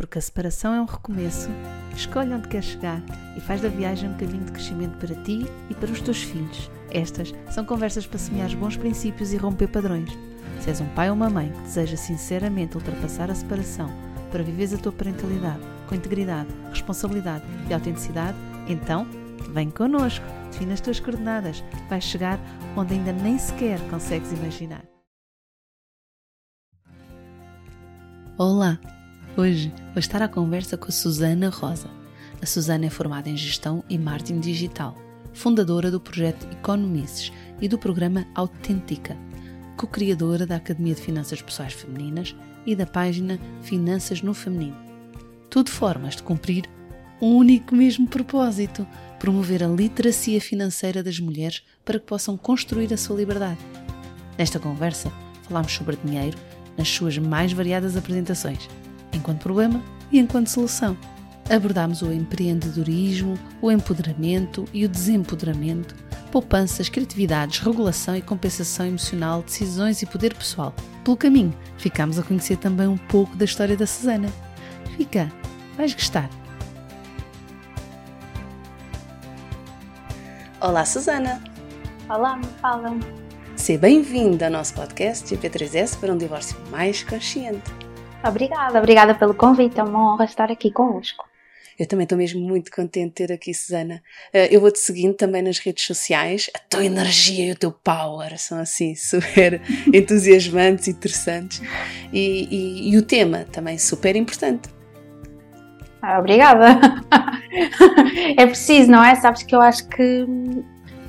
porque a separação é um recomeço, escolhe onde quer chegar e faz da viagem um caminho de crescimento para ti e para os teus filhos. Estas são conversas para semear bons princípios e romper padrões. Se és um pai ou uma mãe que deseja sinceramente ultrapassar a separação para viveres a tua parentalidade com integridade, responsabilidade e autenticidade, então vem connosco, define as tuas coordenadas, vais chegar onde ainda nem sequer consegues imaginar. Olá! Hoje vou estar à conversa com a Susana Rosa. A Susana é formada em Gestão e Marketing Digital, fundadora do projeto Economices e do programa Autêntica, co-criadora da Academia de Finanças Pessoais Femininas e da página Finanças no Feminino. Tudo formas de cumprir um único mesmo propósito: promover a literacia financeira das mulheres para que possam construir a sua liberdade. Nesta conversa, falamos sobre dinheiro nas suas mais variadas apresentações enquanto problema e enquanto solução. Abordámos o empreendedorismo, o empoderamento e o desempoderamento, poupanças, criatividades, regulação e compensação emocional, decisões e poder pessoal. Pelo caminho, ficámos a conhecer também um pouco da história da Susana. Fica, vais gostar. Olá, Susana! Olá, me falam. Seja bem-vinda ao nosso podcast GP3S para um divórcio mais consciente. Obrigada, obrigada pelo convite, é uma honra estar aqui convosco. Eu também estou mesmo muito contente de ter aqui, Susana. Eh, eu vou-te seguindo também nas redes sociais. A tua energia e o teu power são assim super entusiasmantes e interessantes. E, e, e o tema também super importante. Ah, obrigada. é preciso, não é? Sabes que eu acho que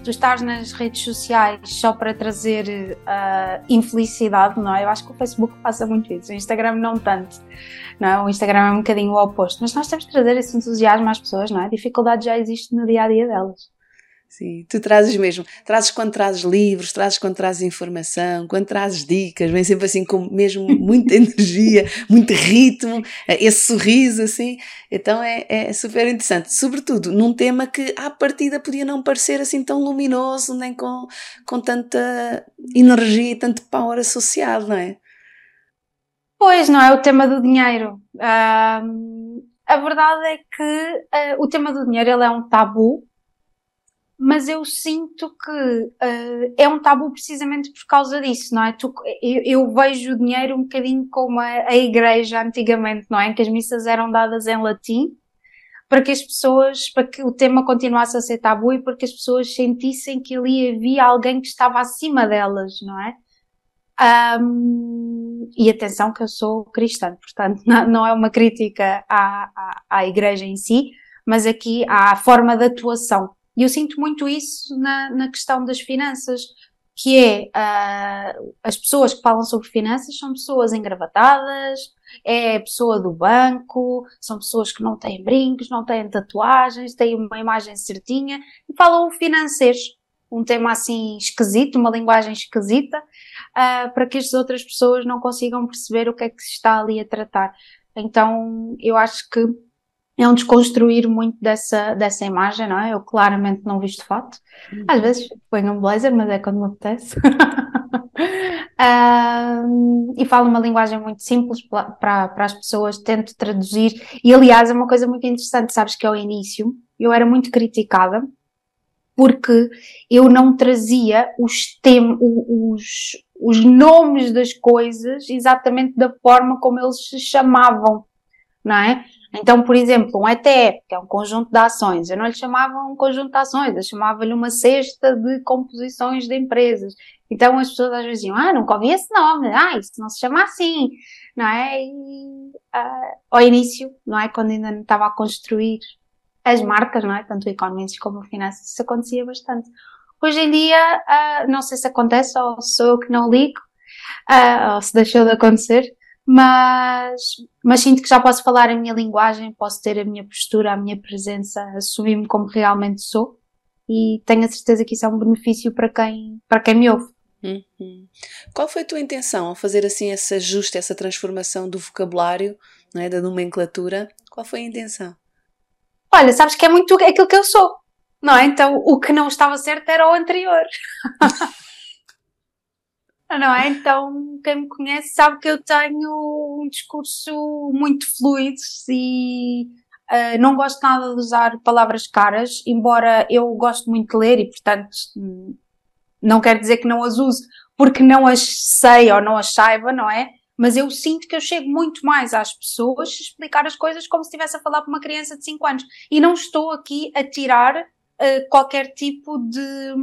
tu estás nas redes sociais só para trazer uh, infelicidade, não é? Eu acho que o Facebook passa muito isso, o Instagram não tanto, não é? O Instagram é um bocadinho o oposto, mas nós temos de trazer esse entusiasmo às pessoas, não é? A dificuldade já existe no dia a dia delas. Sim, tu trazes mesmo, trazes quando trazes livros, trazes quando trazes informação, quando trazes dicas, vem sempre assim com mesmo muita energia, muito ritmo, eh, esse sorriso assim, então é, é super interessante, sobretudo num tema que à partida podia não parecer assim tão luminoso, nem com, com tanta energia e tanto power associado, não é? Pois, não é o tema do dinheiro. Uh, a verdade é que uh, o tema do dinheiro ele é um tabu mas eu sinto que uh, é um tabu precisamente por causa disso, não é? Tu, eu, eu, vejo o dinheiro um bocadinho como a, a, igreja antigamente, não é? Em que as missas eram dadas em latim para que as pessoas, para que o tema continuasse a ser tabu e para que as pessoas sentissem que ali havia alguém que estava acima delas, não é? Um, e atenção que eu sou cristã, portanto não, não é uma crítica à, à, à igreja em si, mas aqui à forma de atuação e eu sinto muito isso na, na questão das finanças, que é uh, as pessoas que falam sobre finanças são pessoas engravatadas, é pessoa do banco, são pessoas que não têm brincos, não têm tatuagens, têm uma imagem certinha e falam financeiros, um tema assim esquisito, uma linguagem esquisita, uh, para que as outras pessoas não consigam perceber o que é que se está ali a tratar. Então eu acho que é um desconstruir muito dessa, dessa imagem, não é? Eu claramente não visto fato. Às uhum. vezes ponho um blazer, mas é quando me apetece. um, e falo uma linguagem muito simples para, para as pessoas, tento traduzir. E aliás, é uma coisa muito interessante, sabes que ao início eu era muito criticada porque eu não trazia os, tem, os, os nomes das coisas exatamente da forma como eles se chamavam, não é? Então, por exemplo, um ETF, que é um conjunto de ações, eu não lhe chamava um conjunto de ações, eu chamava-lhe uma cesta de composições de empresas. Então as pessoas às vezes diziam, ah, nunca ouvi esse nome, ah, isso não se chama assim, não é? E uh, ao início, não é? Quando ainda não estava a construir as marcas, não é? Tanto o Economics como o Finanças, isso acontecia bastante. Hoje em dia, uh, não sei se acontece ou sou eu que não ligo, uh, ou se deixou de acontecer, mas, mas sinto que já posso falar a minha linguagem, posso ter a minha postura, a minha presença, assumir-me como realmente sou e tenho a certeza que isso é um benefício para quem, para quem me ouve. Uhum. Qual foi a tua intenção ao fazer assim esse ajuste, essa transformação do vocabulário, é, da nomenclatura? Qual foi a intenção? Olha, sabes que é muito aquilo que eu sou, não é? Então o que não estava certo era o anterior. não é? Então, quem me conhece sabe que eu tenho um discurso muito fluido e uh, não gosto nada de usar palavras caras, embora eu gosto muito de ler e, portanto, não quero dizer que não as use porque não as sei ou não as saiba, não é? Mas eu sinto que eu chego muito mais às pessoas explicar as coisas como se estivesse a falar para uma criança de 5 anos. E não estou aqui a tirar uh, qualquer tipo de.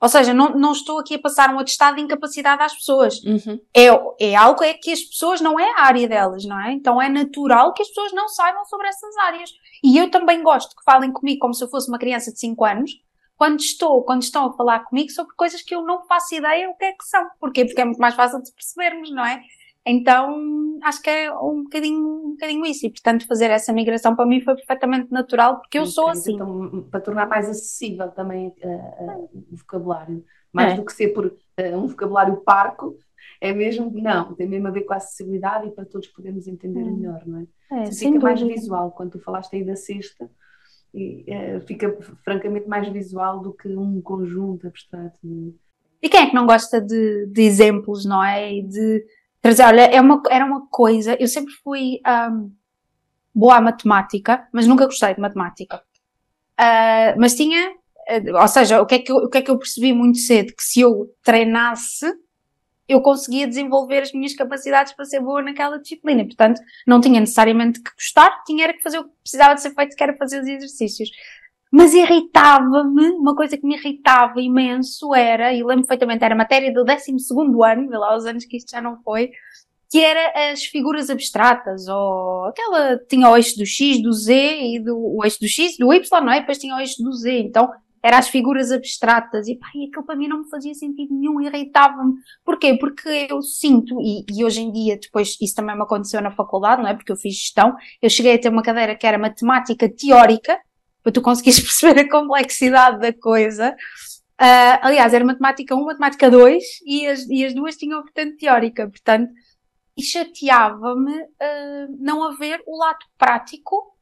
Ou seja, não, não estou aqui a passar um atestado de incapacidade às pessoas. Uhum. É, é algo é que as pessoas não é a área delas, não é? Então é natural que as pessoas não saibam sobre essas áreas. E eu também gosto que falem comigo como se eu fosse uma criança de 5 anos, quando estou, quando estão a falar comigo sobre coisas que eu não faço ideia o que é que são. Porquê? Porque é muito mais fácil de percebermos, não é? Então, acho que é um bocadinho, um bocadinho isso. E, portanto, fazer essa migração para mim foi perfeitamente natural, porque eu sou assim. Então, para tornar mais acessível também uh, uh, o vocabulário, mais é. do que ser por uh, um vocabulário parco, é mesmo, não, tem mesmo a ver com a acessibilidade e para todos podermos entender é. melhor, não é? é fica mais visual. Quando tu falaste aí da cesta, e, fica francamente mais visual do que um conjunto abstrato. É? E quem é que não gosta de, de exemplos, não é? E de trazer, olha, é uma, era uma coisa, eu sempre fui um, boa à matemática, mas nunca gostei de matemática. Uh, mas tinha, uh, ou seja, o que, é que eu, o que é que eu percebi muito cedo? Que se eu treinasse, eu conseguia desenvolver as minhas capacidades para ser boa naquela disciplina. Portanto, não tinha necessariamente que gostar, tinha que fazer o que precisava de ser feito, que era fazer os exercícios. Mas irritava-me, uma coisa que me irritava imenso era, e lembro perfeitamente, era matéria do 12 ano, vê lá os anos que isto já não foi, que era as figuras abstratas, ou aquela, tinha o eixo do X, do Z, e do, o eixo do X, do Y, não é? Depois tinha o eixo do Z, então era as figuras abstratas, e pá, e aquilo para mim não me fazia sentido nenhum, irritava-me. Porquê? Porque eu sinto, e, e, hoje em dia, depois, isso também me aconteceu na faculdade, não é? Porque eu fiz gestão, eu cheguei a ter uma cadeira que era matemática teórica, para tu conseguires perceber a complexidade da coisa. Uh, aliás, era matemática 1, matemática 2 e as, e as duas tinham vertente teórica, portanto, e chateava-me uh, não haver o lado prático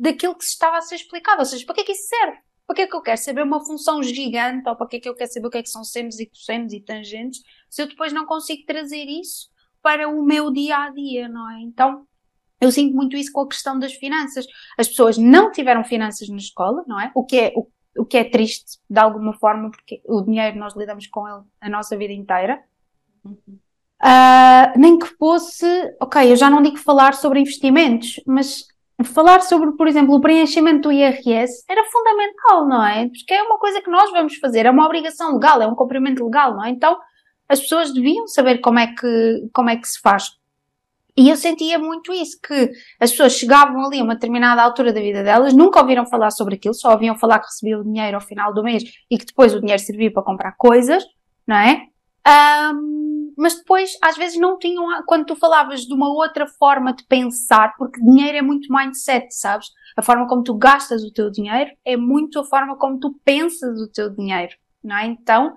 daquilo que se estava a ser explicado. Ou seja, para que é que isso serve? Para que é que eu quero saber uma função gigante ou para que é que eu quero saber o que é que são senos e cossenos e tangentes se eu depois não consigo trazer isso para o meu dia a dia, não é? Então, eu sinto muito isso com a questão das finanças. As pessoas não tiveram finanças na escola, não é? O que é, o, o que é triste, de alguma forma, porque o dinheiro nós lidamos com ele a nossa vida inteira. Uh, nem que fosse, ok, eu já não digo falar sobre investimentos, mas falar sobre, por exemplo, o preenchimento do IRS era fundamental, não é? Porque é uma coisa que nós vamos fazer, é uma obrigação legal, é um cumprimento legal, não é? Então as pessoas deviam saber como é que, como é que se faz. E eu sentia muito isso, que as pessoas chegavam ali a uma determinada altura da vida delas, nunca ouviram falar sobre aquilo, só ouviam falar que recebiam dinheiro ao final do mês e que depois o dinheiro servia para comprar coisas, não é? Um, mas depois, às vezes, não tinham, quando tu falavas de uma outra forma de pensar, porque dinheiro é muito mindset, sabes? A forma como tu gastas o teu dinheiro é muito a forma como tu pensas o teu dinheiro, não é? Então,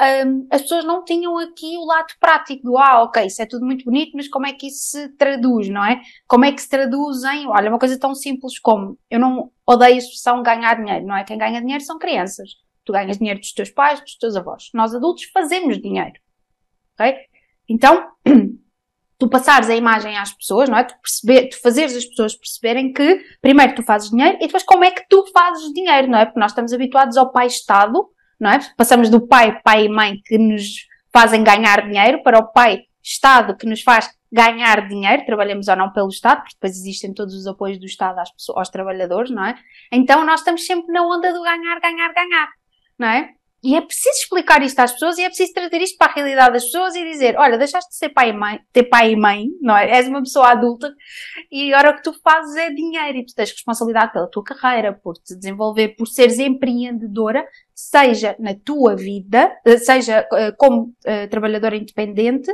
um, as pessoas não tinham aqui o lado prático do, ah, ok, isso é tudo muito bonito, mas como é que isso se traduz, não é? Como é que se traduz em, olha, uma coisa tão simples como, eu não odeio a expressão ganhar dinheiro, não é? Quem ganha dinheiro são crianças. Tu ganhas dinheiro dos teus pais, dos teus avós. Nós adultos fazemos dinheiro, ok? Então, tu passares a imagem às pessoas, não é? Tu, perceber, tu fazeres as pessoas perceberem que primeiro tu fazes dinheiro e depois como é que tu fazes dinheiro, não é? Porque nós estamos habituados ao pai Estado, não é? Passamos do pai, pai e mãe que nos fazem ganhar dinheiro para o pai Estado que nos faz ganhar dinheiro, trabalhamos ou não pelo Estado, porque depois existem todos os apoios do Estado às pessoas, aos trabalhadores, não é? Então nós estamos sempre na onda do ganhar, ganhar, ganhar, não é? E é preciso explicar isto às pessoas e é preciso trazer isto para a realidade das pessoas e dizer, olha, deixaste de ser pai e mãe, ter pai e mãe, não é? És uma pessoa adulta e agora o que tu fazes é dinheiro e tu tens responsabilidade pela tua carreira, por te desenvolver, por seres empreendedora, seja na tua vida, eh, seja eh, como uh, trabalhadora independente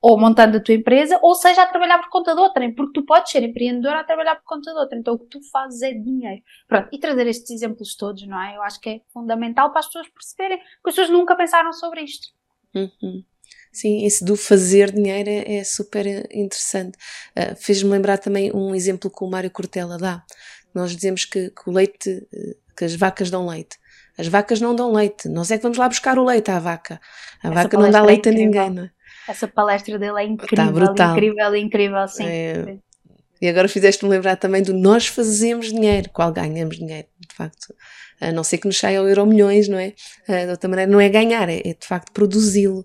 ou montando a tua empresa, ou seja, a trabalhar por conta de outrem, porque tu podes ser empreendedora a trabalhar por conta de outra. Então o que tu fazes é dinheiro. Pronto, e trazer estes exemplos todos, não é? Eu acho que é fundamental para as pessoas perceberem, porque as pessoas nunca pensaram sobre isto. Uhum. Sim, isso do fazer dinheiro é, é super interessante. Uh, Fez-me lembrar também um exemplo que o Mário Cortella dá. Nós dizemos que, que o leite, que as vacas dão leite. As vacas não dão leite, nós é que vamos lá buscar o leite à vaca. A Essa vaca não dá é leite é a ninguém, não é? Essa palestra dele é tá incrível, tá brutal. incrível, incrível, sim. É... E agora fizeste-me lembrar também do nós fazemos dinheiro, qual ganhamos dinheiro, de facto. A não ser que nos saia o euro milhões, não é? De outra maneira, não é ganhar, é, é de facto produzi-lo.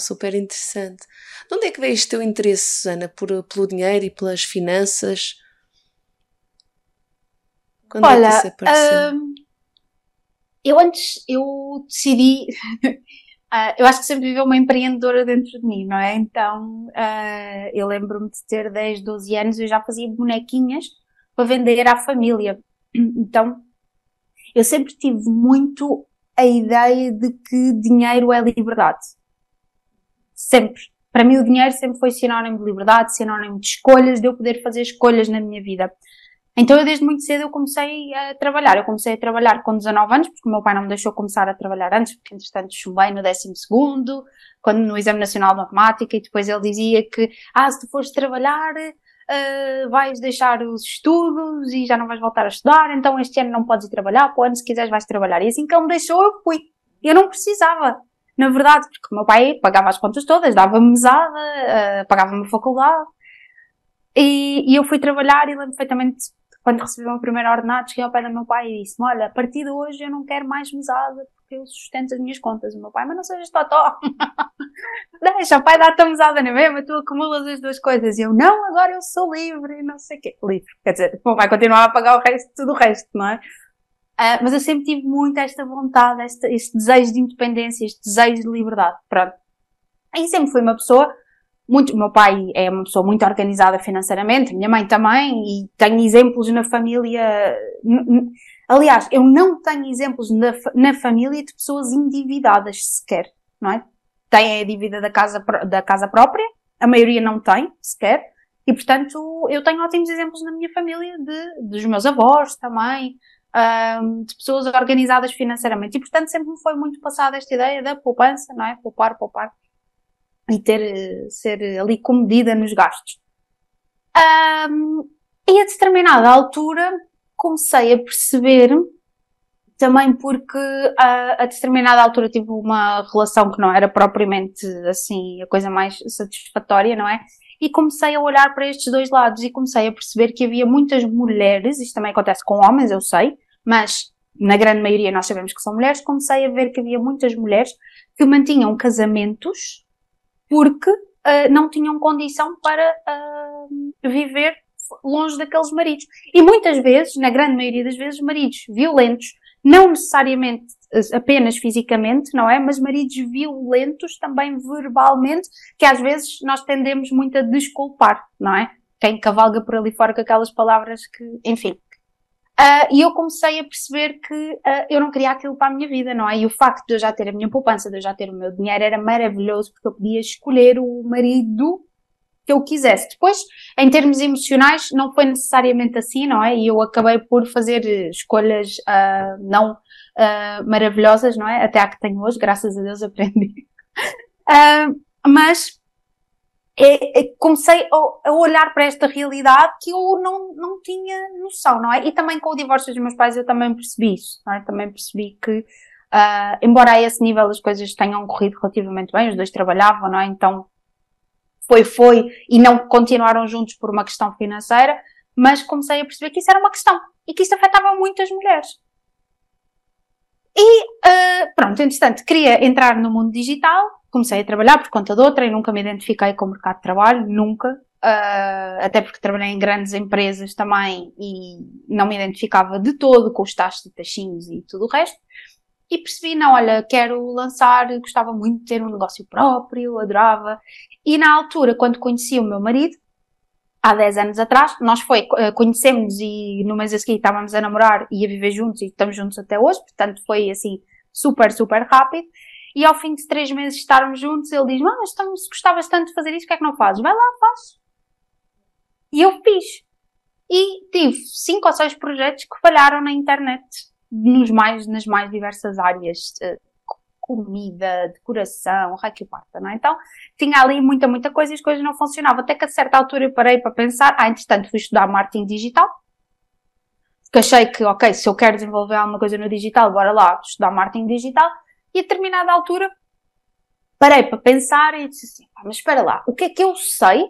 Super interessante. De onde é que veio este teu interesse, Susana, por, pelo dinheiro e pelas finanças? Quando Olha, é que isso apareceu? Hum, eu antes, eu decidi, uh, eu acho que sempre viveu uma empreendedora dentro de mim, não é? Então, uh, eu lembro-me de ter 10, 12 anos, eu já fazia bonequinhas para vender à família. Então, eu sempre tive muito a ideia de que dinheiro é liberdade. Sempre. Para mim, o dinheiro sempre foi sinónimo de liberdade, sinónimo de escolhas, de eu poder fazer escolhas na minha vida. Então, eu desde muito cedo eu comecei a trabalhar. Eu comecei a trabalhar com 19 anos, porque o meu pai não me deixou começar a trabalhar antes, porque entretanto chumbei no 12 segundo, quando no Exame Nacional de Matemática, e depois ele dizia que, ah, se tu fores trabalhar, uh, vais deixar os estudos e já não vais voltar a estudar, então este ano não podes ir trabalhar, para o ano se quiseres vais trabalhar. E assim que ele me deixou, eu fui. Eu não precisava na verdade, porque o meu pai pagava as contas todas, dava-me mesada, uh, pagava-me a faculdade. E, e, eu fui trabalhar e lembro perfeitamente quando recebi o meu primeiro ordenado, cheguei ao pé do meu pai e disse olha, a partir de hoje eu não quero mais mesada porque eu sustento as minhas contas. O meu pai, mas não sejas totó. Deixa, o pai dá-te a mesada, não é mesmo? Tu acumulas as duas coisas. E eu, não, agora eu sou livre, não sei o quê. Livre. Quer dizer, o meu pai continuava a pagar o resto, tudo o resto, não é? Uh, mas eu sempre tive muito esta vontade, este, este desejo de independência, este desejo de liberdade. Pronto. E sempre fui uma pessoa muito, meu pai é uma pessoa muito organizada financeiramente, minha mãe também, e tenho exemplos na família. Aliás, eu não tenho exemplos na, na família de pessoas endividadas sequer, não é? Tem a dívida da casa, da casa própria, a maioria não tem sequer, e portanto eu tenho ótimos exemplos na minha família de, dos meus avós também, um, de pessoas organizadas financeiramente. E, portanto, sempre me foi muito passada esta ideia da poupança, não é? Poupar, poupar. E ter, ser ali comedida nos gastos. Um, e a determinada altura comecei a perceber, também porque a, a, determinada altura tive uma relação que não era propriamente assim a coisa mais satisfatória, não é? E comecei a olhar para estes dois lados e comecei a perceber que havia muitas mulheres, isto também acontece com homens, eu sei, mas na grande maioria nós sabemos que são mulheres, comecei a ver que havia muitas mulheres que mantinham casamentos porque uh, não tinham condição para uh, viver longe daqueles maridos. E muitas vezes, na grande maioria das vezes, maridos violentos, não necessariamente apenas fisicamente, não é? Mas maridos violentos também verbalmente, que às vezes nós tendemos muito a desculpar, não é? Quem cavalga por ali fora com aquelas palavras que, enfim, Uh, e eu comecei a perceber que uh, eu não queria aquilo para a minha vida, não é? E o facto de eu já ter a minha poupança, de eu já ter o meu dinheiro, era maravilhoso porque eu podia escolher o marido que eu quisesse. Depois, em termos emocionais, não foi necessariamente assim, não é? E eu acabei por fazer escolhas uh, não maravilhosas, não é? Até a que tenho hoje, graças a Deus aprendi. mas é, é, comecei a, a, olhar para esta realidade que eu não, não tinha noção, não é? E também com o divórcio dos meus pais eu também percebi isso, não é? Também percebi que, uh, embora a esse nível as coisas tenham corrido relativamente bem, os dois trabalhavam, não é? Então, foi, foi, e não continuaram juntos por uma questão financeira, mas comecei a perceber que isso era uma questão e que isso afetava muitas mulheres. E, uh, pronto, entretanto, queria entrar no mundo digital, comecei a trabalhar por conta de outra e nunca me identifiquei com o mercado de trabalho, nunca. Uh, até porque trabalhei em grandes empresas também e não me identificava de todo com os taxos e taxinhos e tudo o resto. E percebi, não, olha, quero lançar, gostava muito de ter um negócio próprio, adorava. E na altura, quando conheci o meu marido, há 10 anos atrás, nós foi, uh, conhecemos e no mês a seguir estávamos a namorar e a viver juntos e estamos juntos até hoje, portanto foi assim super, super rápido. E ao fim de três meses estarmos juntos, ele diz: Mas estamos, gostavas tanto de fazer isso, o que é que não fazes? Vai lá, faz. E eu fiz. E tive cinco ou seis projetos que falharam na internet, nos mais, nas mais diversas áreas. Uh, comida, decoração, raio parta, não é? Então, tinha ali muita, muita coisa e as coisas não funcionavam. Até que a certa altura eu parei para pensar, ah, entretanto fui estudar marketing digital. Porque achei que, ok, se eu quero desenvolver alguma coisa no digital, bora lá estudar marketing digital. E a determinada altura parei para pensar e disse assim, mas espera lá, o que é que eu sei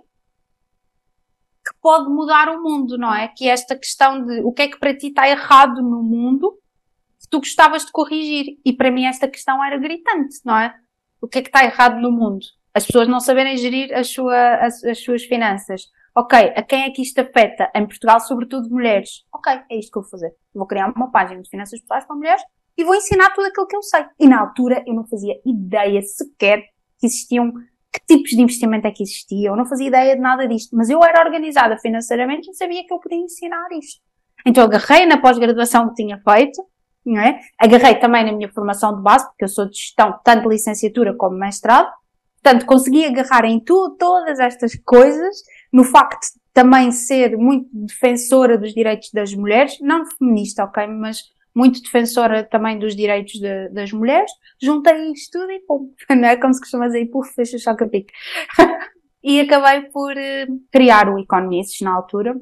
que pode mudar o mundo, não é? Que é esta questão de o que é que para ti está errado no mundo que tu gostavas de corrigir. E para mim esta questão era gritante, não é? O que é que está errado no mundo? As pessoas não saberem gerir as, sua, as, as suas finanças. Ok, a quem é que isto afeta? Em Portugal, sobretudo mulheres. Ok, é isto que eu vou fazer. Vou criar uma página de finanças pessoais para mulheres e vou ensinar tudo aquilo que eu sei. E na altura eu não fazia ideia sequer que existiam, que tipos de investimento é que existiam. Eu não fazia ideia de nada disto. Mas eu era organizada financeiramente e sabia que eu podia ensinar isto. Então agarrei na pós-graduação que tinha feito, não é? Agarrei também na minha formação de base, porque eu sou de gestão, tanto licenciatura como mestrado. Portanto, consegui agarrar em tudo, todas estas coisas, no facto de também ser muito defensora dos direitos das mulheres, não feminista, ok, mas muito defensora também dos direitos de, das mulheres, juntei isto tudo e pum, não é como se costuma dizer, puf, fecha a pique. e acabei por uh, criar o Economists na altura,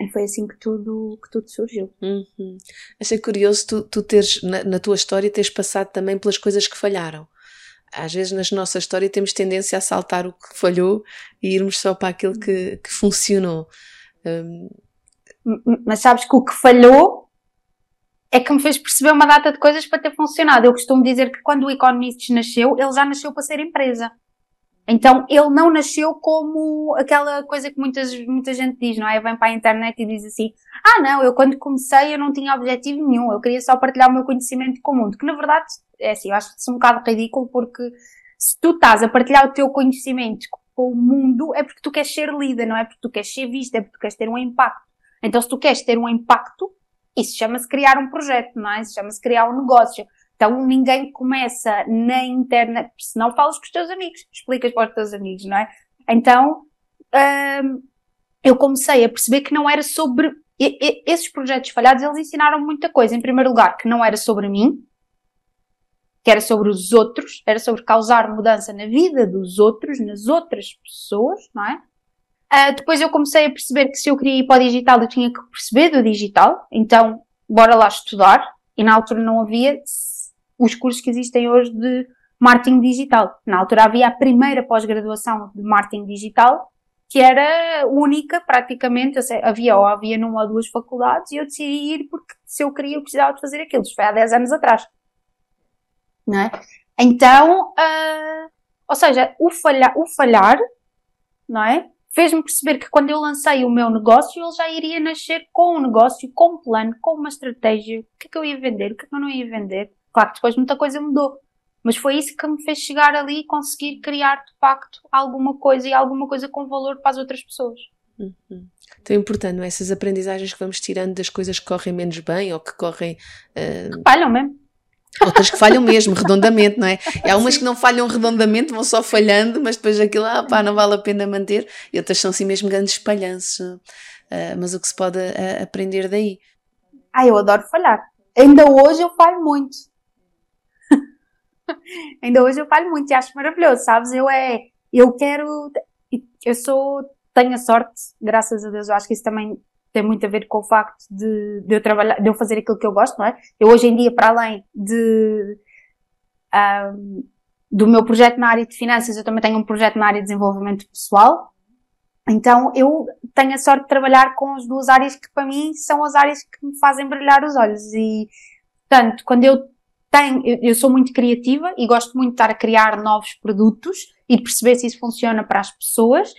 e foi assim que tudo, que tudo surgiu. Uhum. Achei curioso tu, tu teres, na, na, tua história, teres passado também pelas coisas que falharam. Às vezes, na nossa história, temos tendência a saltar o que falhou e irmos só para aquilo que, que funcionou. Um... Mas sabes que o que falhou é que me fez perceber uma data de coisas para ter funcionado. Eu costumo dizer que quando o Economists nasceu, ele já nasceu para ser empresa. Então, ele não nasceu como aquela coisa que muitas, muita gente diz, não é? Vem para a internet e diz assim, ah não, eu quando comecei eu não tinha objetivo nenhum, eu queria só partilhar o meu conhecimento com o mundo. Que na verdade, é assim, eu acho isso um bocado ridículo porque se tu estás a partilhar o teu conhecimento com o mundo é porque tu queres ser líder, não é porque tu queres ser vista, é porque tu queres ter um impacto. Então, se tu queres ter um impacto, isso chama-se criar um projeto, não é? Isso chama-se criar um negócio. Então ninguém começa na internet, se não falas com os teus amigos, explicas para os teus amigos, não é? Então hum, eu comecei a perceber que não era sobre esses projetos falhados, eles ensinaram muita coisa. Em primeiro lugar, que não era sobre mim, que era sobre os outros, era sobre causar mudança na vida dos outros, nas outras pessoas, não é? Uh, depois eu comecei a perceber que se eu queria ir para o digital, eu tinha que perceber do digital, então bora lá estudar. E na altura não havia os cursos que existem hoje de marketing digital. Na altura havia a primeira pós-graduação de marketing digital, que era única praticamente, havia ou havia numa ou duas faculdades, e eu decidi ir porque se eu queria eu precisava de fazer aquilo. Isto foi há 10 anos atrás. Não é? Então, uh, ou seja, o o falhar, não é? Fez-me perceber que quando eu lancei o meu negócio, ele já iria nascer com um negócio, com um plano, com uma estratégia. O que é que eu ia vender, o que é que eu não ia vender. Claro que depois muita coisa mudou. Mas foi isso que me fez chegar ali e conseguir criar de facto alguma coisa e alguma coisa com valor para as outras pessoas. Uhum. Então é importante, não é? Essas aprendizagens que vamos tirando das coisas que correm menos bem ou que correm. Uh... Que falham mesmo. Outras que falham mesmo, redondamente, não é? E há umas que não falham redondamente, vão só falhando, mas depois aquilo, ah pá, não vale a pena manter. E outras são assim mesmo grandes espalhanços. Uh, mas o que se pode uh, aprender daí? Ah, eu adoro falhar. Ainda hoje eu falho muito. Ainda hoje eu falo muito e acho maravilhoso, sabes? Eu é, eu quero, eu sou, tenho a sorte, graças a Deus, eu acho que isso também tem muito a ver com o facto de, de eu trabalhar, de eu fazer aquilo que eu gosto, não é? Eu hoje em dia, para além de, um, do meu projeto na área de finanças, eu também tenho um projeto na área de desenvolvimento pessoal. Então, eu tenho a sorte de trabalhar com as duas áreas que para mim são as áreas que me fazem brilhar os olhos. E, portanto, quando eu tenho, eu, eu sou muito criativa e gosto muito de estar a criar novos produtos e de perceber se isso funciona para as pessoas.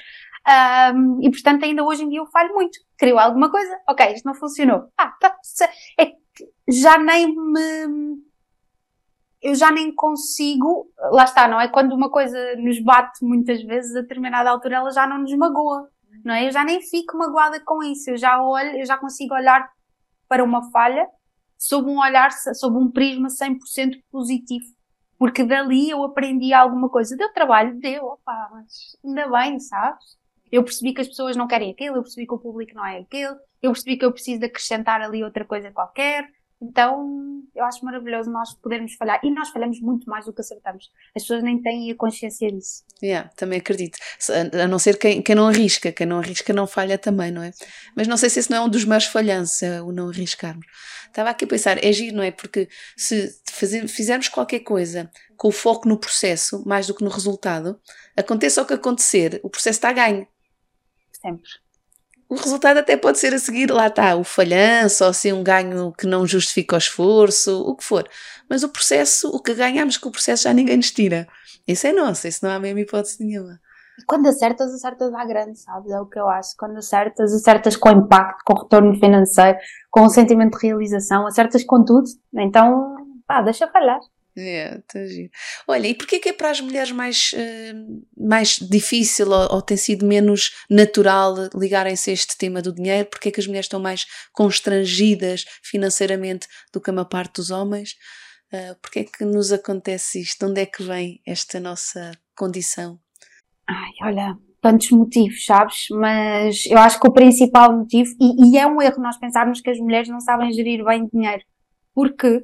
Um, e portanto, ainda hoje em dia eu falho muito. Crio alguma coisa, ok, isto não funcionou. Ah, tá, é que já nem me. Eu já nem consigo. Lá está, não é? Quando uma coisa nos bate muitas vezes, a determinada altura ela já não nos magoa, não é? Eu já nem fico magoada com isso. Eu já olho, eu já consigo olhar para uma falha sob um olhar, sob um prisma 100% positivo. Porque dali eu aprendi alguma coisa. Deu trabalho? Deu, opá, mas ainda bem, sabes? Eu percebi que as pessoas não querem aquilo, eu percebi que o público não é aquele, eu percebi que eu preciso acrescentar ali outra coisa qualquer. Então, eu acho maravilhoso nós podermos falhar. E nós falhamos muito mais do que acertamos. As pessoas nem têm a consciência disso. Yeah, também acredito. A não ser quem, quem não arrisca. Quem não arrisca não falha também, não é? Mas não sei se esse não é um dos maiores falhanços, é o não arriscarmos. Estava aqui a pensar, é giro, não é? Porque se fizermos qualquer coisa com o foco no processo, mais do que no resultado, aconteça o que acontecer, o processo está ganho. Sempre o resultado até pode ser a seguir, lá está, o falhanço, ou assim um ganho que não justifica o esforço, o que for. Mas o processo, o que ganhamos com o processo já ninguém nos tira. Isso é nosso, isso não há mesmo hipótese nenhuma. E quando acertas, acertas à grande, sabes? É o que eu acho. Quando acertas, acertas com impacto, com retorno financeiro, com o sentimento de realização, acertas com tudo. Então, pá, deixa falhar. É, tá giro. Olha, e porquê que é para as mulheres mais, uh, mais difícil ou, ou, tem sido menos natural ligarem-se a este tema do dinheiro? Porquê que as mulheres estão mais constrangidas financeiramente do que a maior parte dos homens? Uh, porquê que nos acontece isto? De onde é que vem esta nossa condição? Ai, olha, tantos motivos, sabes? Mas eu acho que o principal motivo, e, e é um erro nós pensarmos que as mulheres não sabem gerir bem dinheiro, porque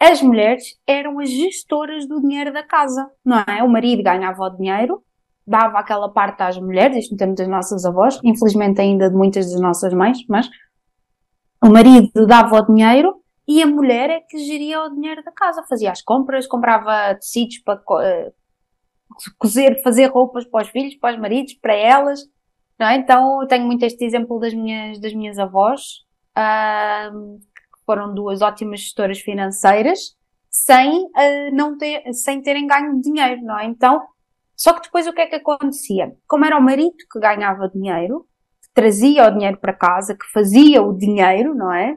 as mulheres eram as gestoras do dinheiro da casa, não é? O marido ganhava o dinheiro, dava aquela parte às mulheres, isto no tempo das nossas avós, infelizmente ainda de muitas das nossas mães, mas o marido dava o dinheiro e a mulher é que geria o dinheiro da casa, fazia as compras, comprava tecidos para uh, cozer, fazer roupas para os filhos, para os maridos, para elas, não é? Então tenho muito este exemplo das minhas, das minhas avós, uh, foram duas ótimas gestoras financeiras sem, uh, não ter, sem terem ganho dinheiro, não é? Então, só que depois o que é que acontecia? Como era o marido que ganhava dinheiro, que trazia o dinheiro para casa, que fazia o dinheiro, não é?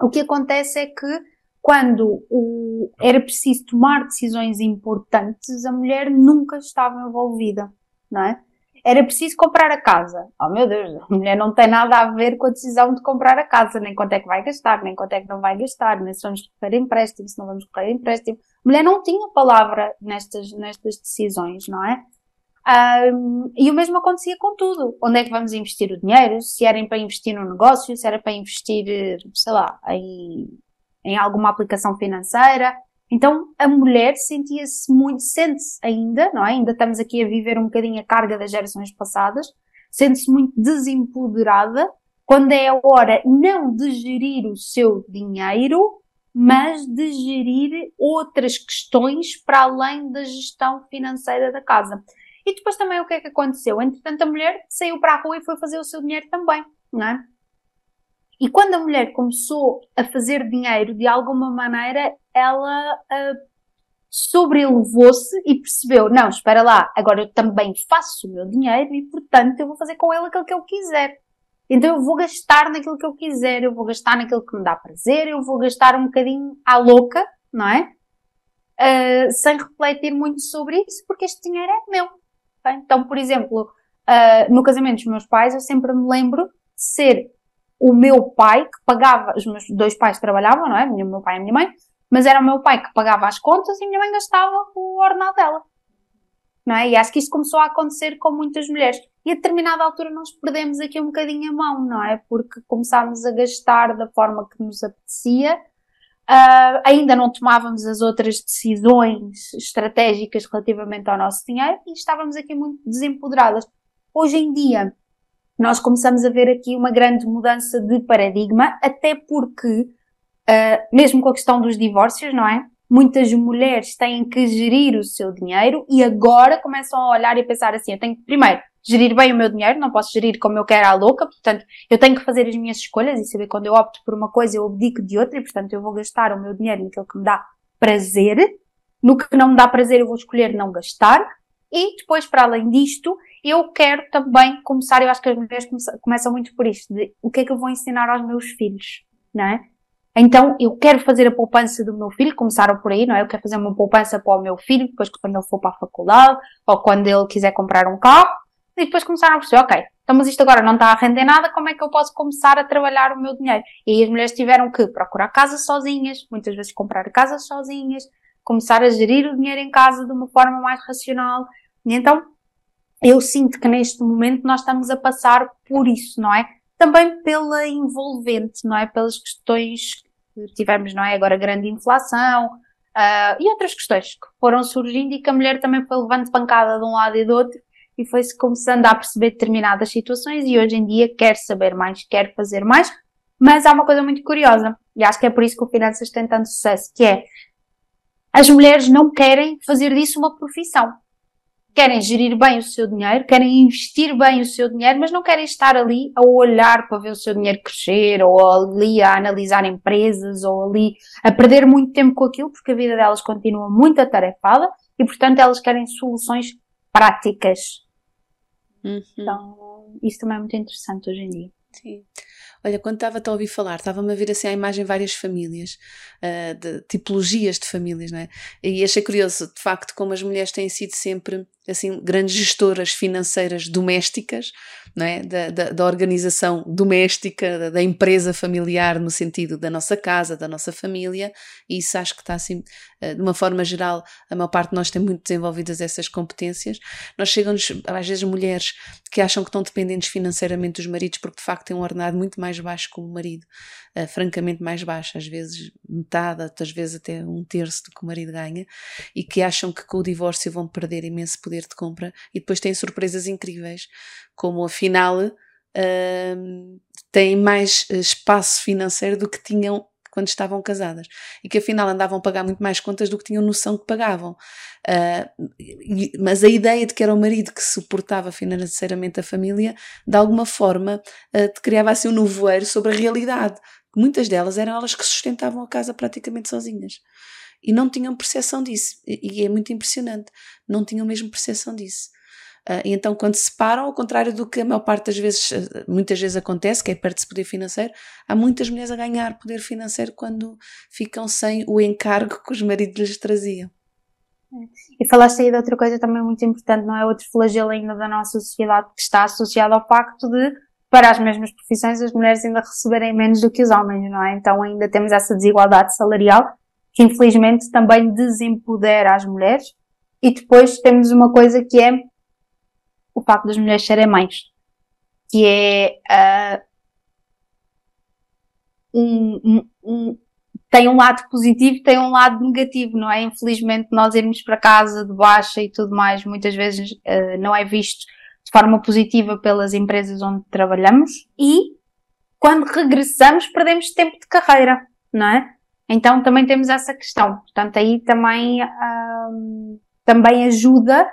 O que acontece é que quando o, era preciso tomar decisões importantes, a mulher nunca estava envolvida, não é? Era preciso comprar a casa. Oh meu Deus, a mulher não tem nada a ver com a decisão de comprar a casa, nem quanto é que vai gastar, nem quanto é que não vai gastar, nem se vamos correr empréstimo, se não vamos correr empréstimo. A mulher não tinha palavra nestas, nestas decisões, não é? Um, e o mesmo acontecia com tudo. Onde é que vamos investir o dinheiro? Se era para investir no negócio, se era para investir, sei lá, em, em alguma aplicação financeira, então a mulher sentia-se muito, sente-se ainda, não é? Ainda estamos aqui a viver um bocadinho a carga das gerações passadas, sente-se muito desempoderada quando é a hora não de gerir o seu dinheiro, mas de gerir outras questões para além da gestão financeira da casa. E depois também o que é que aconteceu? Entretanto, a mulher saiu para a rua e foi fazer o seu dinheiro também, não é? E quando a mulher começou a fazer dinheiro de alguma maneira, ela uh, sobrelevou-se e percebeu: não, espera lá, agora eu também faço o meu dinheiro e, portanto, eu vou fazer com ele aquilo que eu quiser. Então eu vou gastar naquilo que eu quiser, eu vou gastar naquilo que me dá prazer, eu vou gastar um bocadinho à louca, não é? Uh, sem refletir muito sobre isso, porque este dinheiro é meu. Então, por exemplo, uh, no casamento dos meus pais, eu sempre me lembro de ser o meu pai que pagava, os meus dois pais trabalhavam, não é? O meu pai e a minha mãe, mas era o meu pai que pagava as contas e minha mãe gastava o ordenado dela. Não é? E acho que isto começou a acontecer com muitas mulheres. E a determinada altura nós perdemos aqui um bocadinho a mão, não é? Porque começámos a gastar da forma que nos apetecia, uh, ainda não tomávamos as outras decisões estratégicas relativamente ao nosso dinheiro e estávamos aqui muito desempoderadas. Hoje em dia, nós começamos a ver aqui uma grande mudança de paradigma, até porque, uh, mesmo com a questão dos divórcios, não é? Muitas mulheres têm que gerir o seu dinheiro e agora começam a olhar e pensar assim: eu tenho que, primeiro, gerir bem o meu dinheiro, não posso gerir como eu quero à louca, portanto, eu tenho que fazer as minhas escolhas e saber quando eu opto por uma coisa, eu abdico de outra e, portanto, eu vou gastar o meu dinheiro naquilo que me dá prazer. No que não me dá prazer, eu vou escolher não gastar. E depois, para além disto, eu quero também começar, eu acho que as mulheres começam muito por isto, de o que é que eu vou ensinar aos meus filhos, não é? Então, eu quero fazer a poupança do meu filho, começaram por aí, não é? Eu quero fazer uma poupança para o meu filho, depois quando ele for para a faculdade, ou quando ele quiser comprar um carro, e depois começaram a perceber, ok, então mas isto agora não está a render nada, como é que eu posso começar a trabalhar o meu dinheiro? E as mulheres tiveram que procurar casas sozinhas, muitas vezes comprar casas sozinhas, começar a gerir o dinheiro em casa de uma forma mais racional. E então, eu sinto que neste momento nós estamos a passar por isso, não é? Também pela envolvente, não é? Pelas questões tivemos, não é? Agora grande inflação uh, e outras questões que foram surgindo e que a mulher também foi levando pancada de um lado e do outro e foi-se começando a perceber determinadas situações e hoje em dia quer saber mais, quer fazer mais, mas há uma coisa muito curiosa e acho que é por isso que o Finanças tem tanto sucesso, que é as mulheres não querem fazer disso uma profissão querem gerir bem o seu dinheiro, querem investir bem o seu dinheiro, mas não querem estar ali a olhar para ver o seu dinheiro crescer, ou ali a analisar empresas, ou ali a perder muito tempo com aquilo, porque a vida delas continua muito atarefada e, portanto, elas querem soluções práticas. Uhum. Então, isso também é muito interessante hoje em dia. Sim. Olha, quando estava a ouvir falar, estava-me a ver assim à imagem várias famílias, uh, de tipologias de famílias, não é? E achei curioso, de facto, como as mulheres têm sido sempre assim, grandes gestoras financeiras domésticas, não é? da, da, da organização doméstica, da, da, empresa familiar, no sentido da nossa casa, da nossa família, e isso acho que está assim, eh, de uma forma geral, a maior parte de nós tem muito desenvolvidas essas competências. Nós chegamos, às vezes, mulheres que acham que estão dependentes financeiramente dos maridos, porque de facto têm um ordenado muito mais baixo que o marido, uh, francamente mais baixo, às vezes metade, outras vezes até um terço do que o marido ganha, e que acham que com o divórcio vão perder imenso poder de compra. E depois têm surpresas incríveis, como afinal uh, têm mais eh, espaço financeiro do que tinham quando estavam casadas e que afinal andavam a pagar muito mais contas do que tinham noção que pagavam. Uh, e, mas a ideia de que era o marido que suportava financeiramente a família, de alguma forma, uh, criava assim um nevoeiro sobre a realidade. Muitas delas eram elas que sustentavam a casa praticamente sozinhas e não tinham percepção disso. E, é muito impressionante, não tinham mesmo percepção disso. Uh, e então, quando se separam, ao contrário do que a maior parte das vezes, ah, muitas vezes acontece, que é perto de poder financeiro, há muitas mulheres a ganhar poder financeiro quando ficam sem o encargo que os maridos lhes traziam. E falaste aí de outra coisa também muito importante, não é? Outro flagelo ainda da nossa sociedade que está associado ao facto de, para as mesmas profissões, as mulheres ainda receberem menos do que os homens, não é? Então ainda temos essa desigualdade salarial que infelizmente também desempodera as mulheres. E depois temos uma coisa que é o facto das mulheres serem mães, que é uh, um, um, tem um lado positivo, tem um lado negativo, não é? Infelizmente nós irmos para casa de baixa e tudo mais, muitas vezes uh, não é visto de forma positiva pelas empresas onde trabalhamos e quando regressamos perdemos tempo de carreira, não é? Então também temos essa questão. Portanto, aí também, um, também ajuda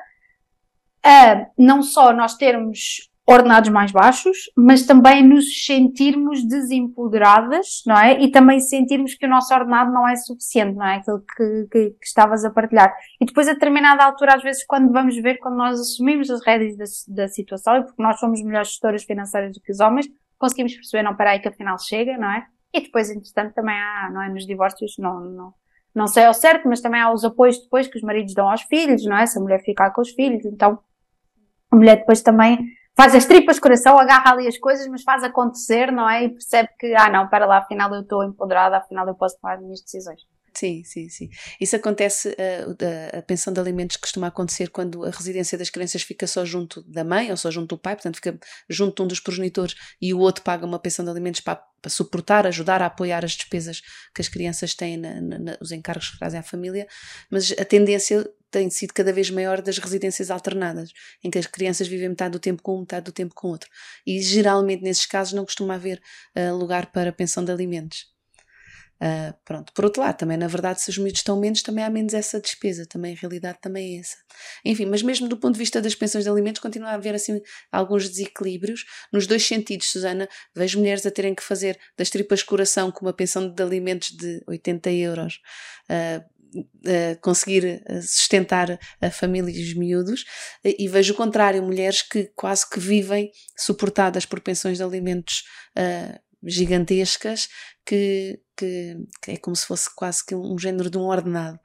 a não só nós termos ordenados mais baixos, mas também nos sentirmos desempoderadas, não é? E também sentirmos que o nosso ordenado não é suficiente, não é? Aquilo que, que, que estavas a partilhar. E depois, a determinada altura, às vezes, quando vamos ver, quando nós assumimos as rédeas da, da situação, e porque nós somos melhores gestoras financeiras do que os homens, conseguimos perceber, não, peraí, que afinal chega, não é? E depois, entretanto, também há, não é? Nos divórcios, não, não, não sei ao certo, mas também há os apoios depois que os maridos dão aos filhos, não é? Se a mulher ficar com os filhos, então a mulher depois também faz as tripas coração, agarra ali as coisas, mas faz acontecer, não é? E percebe que, ah não, para lá, afinal eu estou empoderada, afinal eu posso tomar as minhas decisões. Sim, sim, sim. Isso acontece, uh, a pensão de alimentos costuma acontecer quando a residência das crianças fica só junto da mãe ou só junto do pai, portanto fica junto de um dos progenitores e o outro paga uma pensão de alimentos para, para suportar, ajudar a apoiar as despesas que as crianças têm, na, na, os encargos que trazem à família, mas a tendência tem sido cada vez maior das residências alternadas, em que as crianças vivem metade do tempo com um, metade do tempo com outro. E geralmente nesses casos não costuma haver uh, lugar para pensão de alimentos. Uh, pronto. Por outro lado, também, na verdade, se os miúdos estão menos, também há menos essa despesa, também a realidade também é essa. Enfim, mas mesmo do ponto de vista das pensões de alimentos, continua a haver assim alguns desequilíbrios, nos dois sentidos, Susana, vejo mulheres a terem que fazer das tripas coração com uma pensão de alimentos de 80 euros, uh, uh, conseguir sustentar a família e os miúdos, e vejo o contrário, mulheres que quase que vivem suportadas por pensões de alimentos gigantescas que, que, que, é como se fosse quase que um, género de um ordenado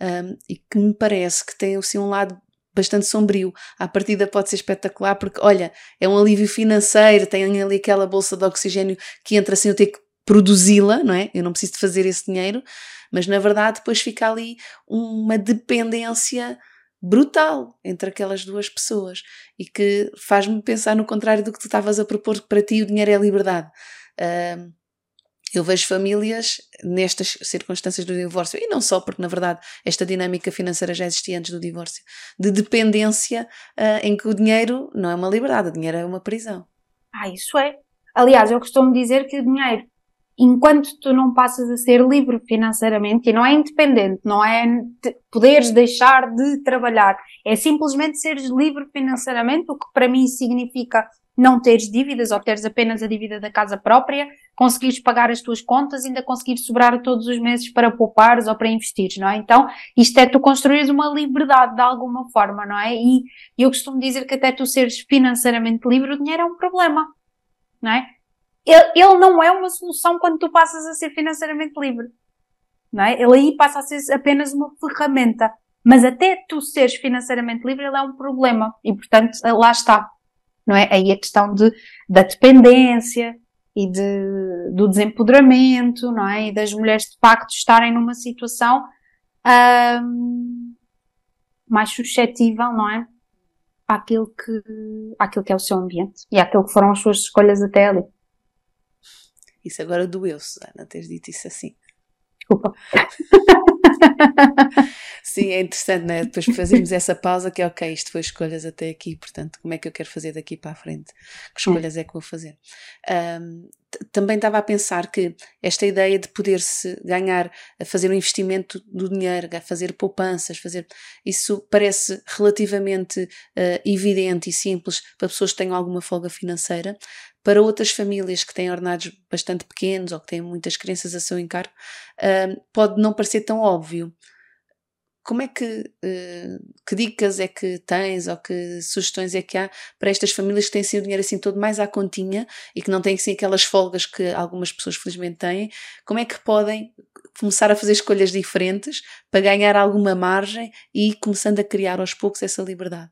um, e que me parece que tem assim um lado bastante sombrio. À partida pode ser espetacular porque, olha, é um alívio financeiro, tem ali aquela bolsa de oxigênio que entra sem eu ter que produzi-la, não é? Eu não preciso de fazer esse dinheiro, mas na verdade depois fica ali uma dependência brutal entre aquelas duas pessoas e que faz-me pensar no contrário do que tu estavas a propor, que para ti o dinheiro é a liberdade. Uh, eu vejo famílias nestas circunstâncias do divórcio, e não só porque, na verdade, esta dinâmica financeira já existia antes do divórcio, de dependência uh, em que o dinheiro não é uma liberdade, o dinheiro é uma prisão. Ah, isso é. Aliás, eu costumo dizer que o dinheiro, enquanto tu não passas a ser livre financeiramente, e não é independente, não é poderes deixar de trabalhar, é simplesmente seres livre financeiramente, o que para mim significa não teres dívidas ou teres apenas a dívida da casa própria, conseguires pagar as tuas contas ainda conseguires sobrar todos os meses para poupares ou para investires, não é? Então, isto é tu construires uma liberdade de alguma forma, não é? E eu costumo dizer que até tu seres financeiramente livre, o dinheiro é um problema, não é? Ele, ele não é uma solução quando tu passas a ser financeiramente livre, não é? Ele aí passa a ser apenas uma ferramenta. Mas até tu seres financeiramente livre, ele é um problema. E, portanto, lá está não é? Aí a questão de, da dependência e de, do desempoderamento, não é? E das mulheres de facto estarem numa situação um, mais suscetível, não é? Àquilo que, àquilo que é o seu ambiente e àquilo que foram as suas escolhas até ali. Isso agora doeu, Susana, teres dito isso assim. Sim, é interessante, né? Depois fazemos essa pausa que é ok, isto foi escolhas até aqui, portanto, como é que eu quero fazer daqui para a frente? Que escolhas é que vou fazer? Um, também estava a pensar que esta ideia de poder-se ganhar, a fazer um investimento do dinheiro, a fazer poupanças, fazer isso parece relativamente uh, evidente e simples para pessoas que tenham alguma folga financeira. Para outras famílias que têm ordenados bastante pequenos ou que têm muitas crianças a seu encargo, uh, pode não parecer tão óbvio. Como é que, uh, que dicas é que tens ou que sugestões é que há para estas famílias que têm assim o dinheiro assim todo mais à continha e que não têm assim aquelas folgas que algumas pessoas felizmente têm? Como é que podem começar a fazer escolhas diferentes para ganhar alguma margem e ir começando a criar aos poucos essa liberdade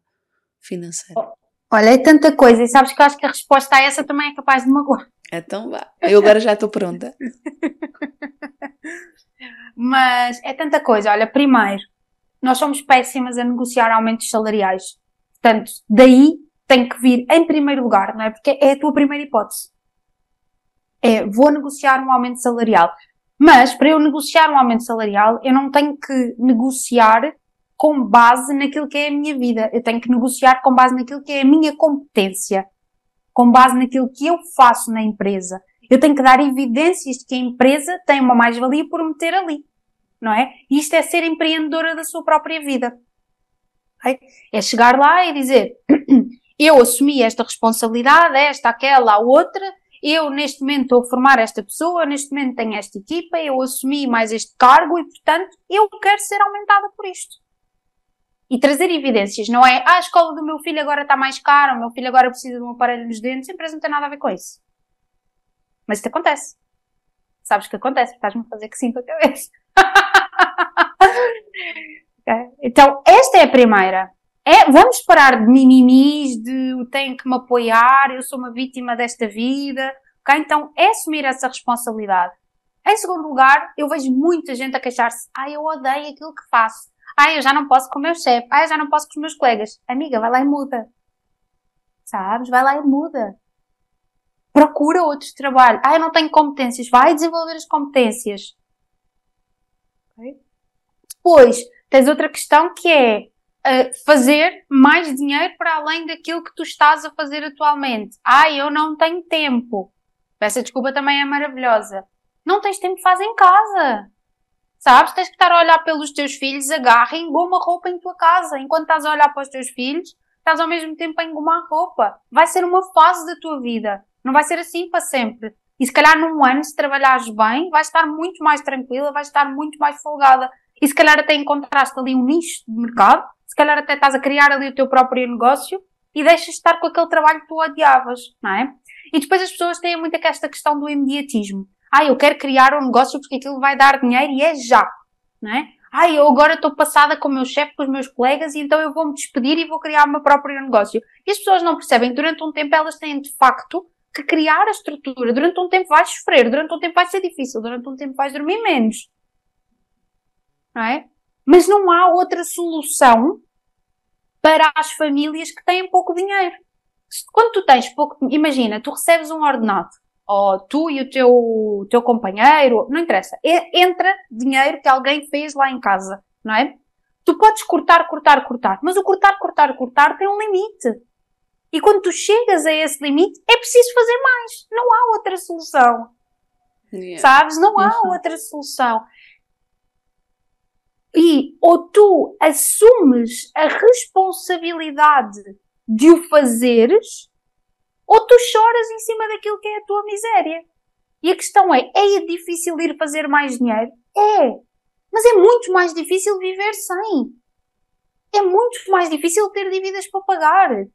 financeira? Olha, é tanta coisa e sabes que eu acho que a resposta a essa também é capaz de magoar. Então vá, eu agora já estou pronta. Mas é tanta coisa. Olha, primeiro, nós somos péssimas a negociar aumentos salariais. Portanto, daí tem que vir em primeiro lugar, não é? Porque é a tua primeira hipótese. É, vou negociar um aumento salarial. Mas, para eu negociar um aumento salarial, eu não tenho que negociar com base naquilo que é a minha vida. Eu tenho que negociar com base naquilo que é a minha competência. Com base naquilo que eu faço na empresa. Eu tenho que dar evidências de que a empresa tem uma mais-valia por meter ali não é? Isto é ser empreendedora da sua própria vida. É chegar lá e dizer, eu assumi esta responsabilidade, esta, aquela, a outra, eu neste momento estou a formar esta pessoa, neste momento tenho esta equipa, eu assumi mais este cargo e, portanto, eu quero ser aumentada por isto. E trazer evidências, não é, ah, a escola do meu filho agora está mais cara, o meu filho agora precisa de um aparelho nos dentes, a empresa não tem nada a ver com isso. Mas isso acontece. Sabes que acontece, estás-me a fazer que sim com a cabeça. então, esta é a primeira. É, vamos parar de mimimis, de tenho que me apoiar, eu sou uma vítima desta vida. Okay? Então, é assumir essa responsabilidade. Em segundo lugar, eu vejo muita gente a queixar-se. Ah, eu odeio aquilo que faço. Ah, eu já não posso com o meu chefe. Ah, eu já não posso com os meus colegas. Amiga, vai lá e muda. Sabes? Vai lá e muda. Procura outro trabalho. Ah, eu não tenho competências. Vai desenvolver as competências. Depois, tens outra questão que é uh, fazer mais dinheiro para além daquilo que tu estás a fazer atualmente. Ah, eu não tenho tempo. Essa desculpa também é maravilhosa. Não tens tempo, faz em casa. Sabes? Tens que estar a olhar pelos teus filhos, agarra e engoma roupa em tua casa. Enquanto estás a olhar para os teus filhos, estás ao mesmo tempo a engomar roupa. Vai ser uma fase da tua vida. Não vai ser assim para sempre. E se calhar num ano, se trabalhares bem, vais estar muito mais tranquila, vais estar muito mais folgada. E se calhar até encontraste ali um nicho de mercado, se calhar até estás a criar ali o teu próprio negócio e deixas de estar com aquele trabalho que tu odiavas, não é? E depois as pessoas têm muito esta questão do imediatismo. Ah, eu quero criar um negócio porque aquilo vai dar dinheiro e é já, não é? Ah, eu agora estou passada com o meu chefe, com os meus colegas e então eu vou me despedir e vou criar o meu próprio negócio. E as pessoas não percebem, durante um tempo elas têm de facto que criar a estrutura. Durante um tempo vais sofrer, durante um tempo vai ser difícil, durante um tempo vais dormir menos. Não é? Mas não há outra solução para as famílias que têm pouco dinheiro. Quando tu tens pouco, imagina, tu recebes um ordenado, ou tu e o teu, teu companheiro, não interessa. Entra dinheiro que alguém fez lá em casa, não é? Tu podes cortar, cortar, cortar, mas o cortar, cortar, cortar tem um limite. E quando tu chegas a esse limite, é preciso fazer mais. Não há outra solução. Yeah. Sabes? Não há uhum. outra solução. E ou tu assumes a responsabilidade de o fazeres, ou tu choras em cima daquilo que é a tua miséria. E a questão é, é difícil ir fazer mais dinheiro? É. Mas é muito mais difícil viver sem. É muito mais difícil ter dívidas para pagar.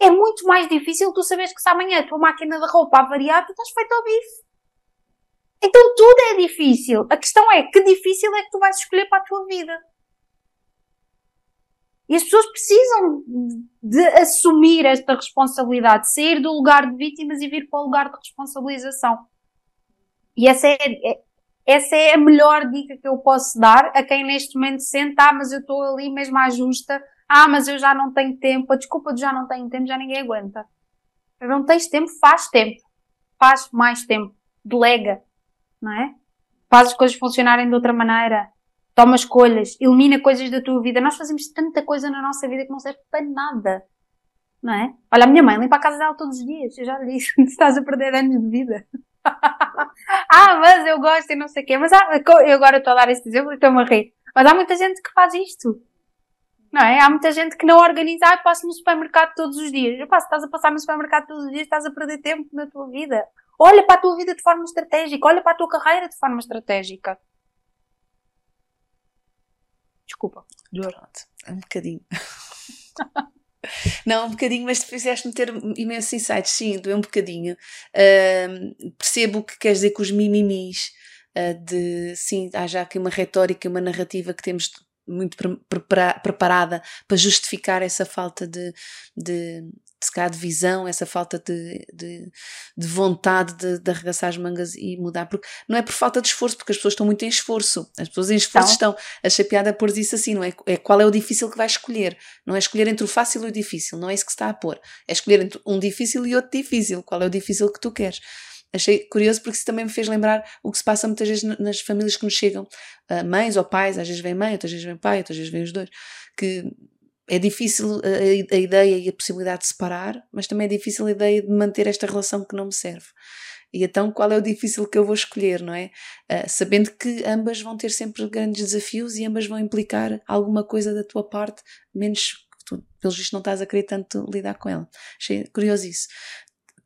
É muito mais difícil tu saberes que se amanhã a tua máquina de roupa avariar, tu estás feito ao bife. Então tudo é difícil. A questão é que difícil é que tu vais escolher para a tua vida. E as pessoas precisam de assumir esta responsabilidade, sair do lugar de vítimas e vir para o lugar de responsabilização. E essa é, é essa é a melhor dica que eu posso dar a quem neste momento sente, ah, mas eu estou ali mesmo à justa, ah, mas eu já não tenho tempo, a desculpa de já não tenho tempo, já ninguém aguenta. Não tens tempo, faz tempo. Faz mais tempo. Delega não é? Faz as coisas funcionarem de outra maneira. Toma escolhas, elimina coisas da tua vida. Nós fazemos tanta coisa na nossa vida que não serve para nada. Não é? Olha, a minha mãe limpa a casa dela todos os dias. Eu já lhe disse, estás a perder anos de vida. ah, mas eu gosto e não sei o quê. Mas há, eu agora estou a dar este exemplo e estou-me a rir. Mas há muita gente que faz isto. Não é? Há muita gente que não organiza, ah, passo no supermercado todos os dias. Eu passo, estás a passar no supermercado todos os dias, estás a perder tempo na tua vida. Olha para a tua vida de forma estratégica, olha para a tua carreira de forma estratégica. Desculpa. Pronto, um bocadinho. Não, um bocadinho, mas fizeste-me ter imensos insights. Sim, doeu um bocadinho. Uh, percebo o que queres dizer com os mimimis. Uh, de sim, há já aqui uma retórica, uma narrativa que temos muito preparada para justificar essa falta de, de, se calhar de visão, essa falta de, de, de vontade de, de, arregaçar as mangas e mudar, porque não é por falta de esforço, porque as pessoas estão muito em esforço, as pessoas em esforço então, estão, a piada pôr isso assim, não é? é qual é o difícil que vai escolher, não é escolher entre o fácil e o difícil, não é isso que se está a pôr, é escolher entre um difícil e outro difícil, qual é o difícil que tu queres. Achei curioso porque isso também me fez lembrar o que se passa muitas vezes nas famílias que nos chegam, uh, mães ou pais, às vezes vem mãe, outras vezes vem pai, outras vezes vem os dois, que é difícil a, a, ideia e a possibilidade de separar, mas também é difícil a ideia de manter esta relação que não me serve. E então qual é o difícil que eu vou escolher, não é? Uh, sabendo que ambas vão ter sempre grandes desafios e ambas vão implicar alguma coisa da tua parte, menos tu, pelo visto, não estás a querer tanto lidar com ela. Achei curioso isso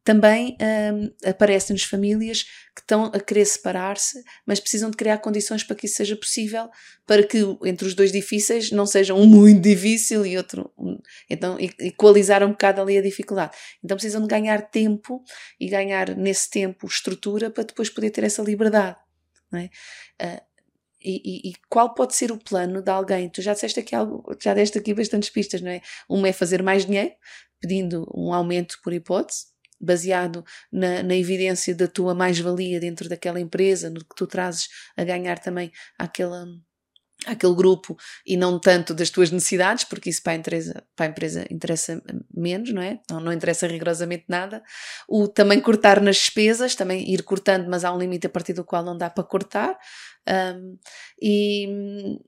também um, aparecem-nos famílias que estão a querer separar-se, mas precisam de criar condições para que isso seja possível, para que entre os dois difíceis não seja um muito difícil e outro. Um, então, equalizar um bocado ali a dificuldade. Então, precisam de ganhar tempo e ganhar nesse tempo estrutura para depois poder ter essa liberdade. Não é? Uh, e, e, e, qual pode ser o plano de alguém? Tu já disseste aqui algo, já deste aqui bastantes pistas, não é? Uma é fazer mais dinheiro, pedindo um aumento por hipótese, baseado na, na evidência da tua mais-valia dentro daquela empresa, no que tu trazes a ganhar também aquela aquele grupo e não tanto das tuas necessidades, porque isso para a empresa, para a empresa interessa menos, não é? Não, não interessa rigorosamente nada. O também cortar nas despesas, também ir cortando, mas há um limite a partir do qual não dá para cortar. Um, e,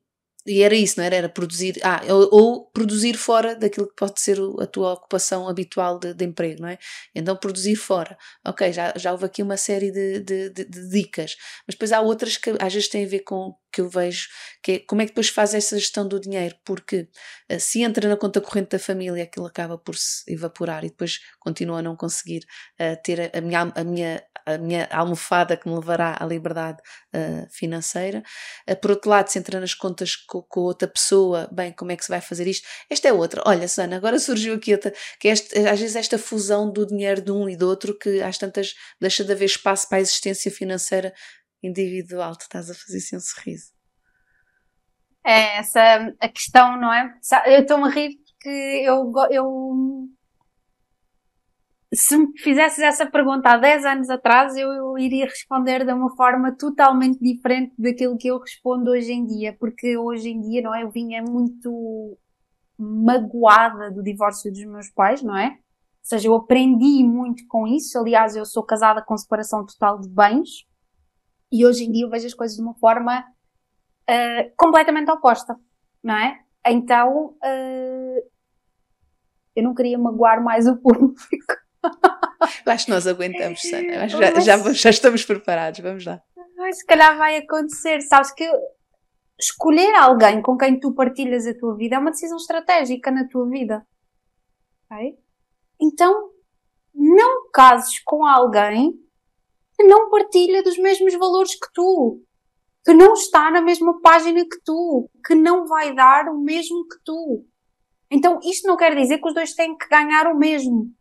e era isso, não era? Era produzir, ah, ou, ou, produzir fora daquilo que pode ser a tua ocupação habitual de, de, emprego, não é? Então produzir fora. Ok, já, já houve aqui uma série de, de, de, dicas, mas depois há outras que às vezes têm a ver com que eu vejo, que é como é que depois faz essa gestão do dinheiro, porque uh, se entra na conta corrente da família, aquilo acaba por se evaporar e depois continua a não conseguir uh, ter a, minha, a, minha, a minha almofada que me levará à liberdade uh, financeira. por outro lado, se entra nas contas com, com, outra pessoa, bem, como é que se vai fazer isto? Esta é outra. Olha, Susana, agora surgiu aqui outra, que é este, às vezes esta fusão do dinheiro de um e do outro, que às tantas deixa de haver espaço para a existência financeira individual. Tu estás a fazer assim um sorriso. É essa a questão, não é? Eu estou-me a rir porque eu, eu se me fizesses essa pergunta há 10 anos atrás, eu, eu, iria responder de uma forma totalmente diferente daquilo que eu respondo hoje em dia, porque hoje em dia, não é? Eu vinha muito magoada do divórcio dos meus pais, não é? seja, eu aprendi muito com isso. Aliás, eu sou casada com separação total de bens e hoje em dia eu vejo as coisas de uma forma uh, completamente oposta, não é? Então, uh, eu não queria magoar mais o público. Eu acho que nós aguentamos, Sana. Já, já, já, estamos preparados, vamos lá. Mas se calhar vai acontecer. Sabes que escolher alguém com quem tu partilhas a tua vida é uma decisão estratégica na tua vida. Okay? Então, não cases com alguém que não partilha dos mesmos valores que tu, que não está na mesma página que tu, que não vai dar o mesmo que tu. Então, isto não quer dizer que os dois têm que ganhar o mesmo.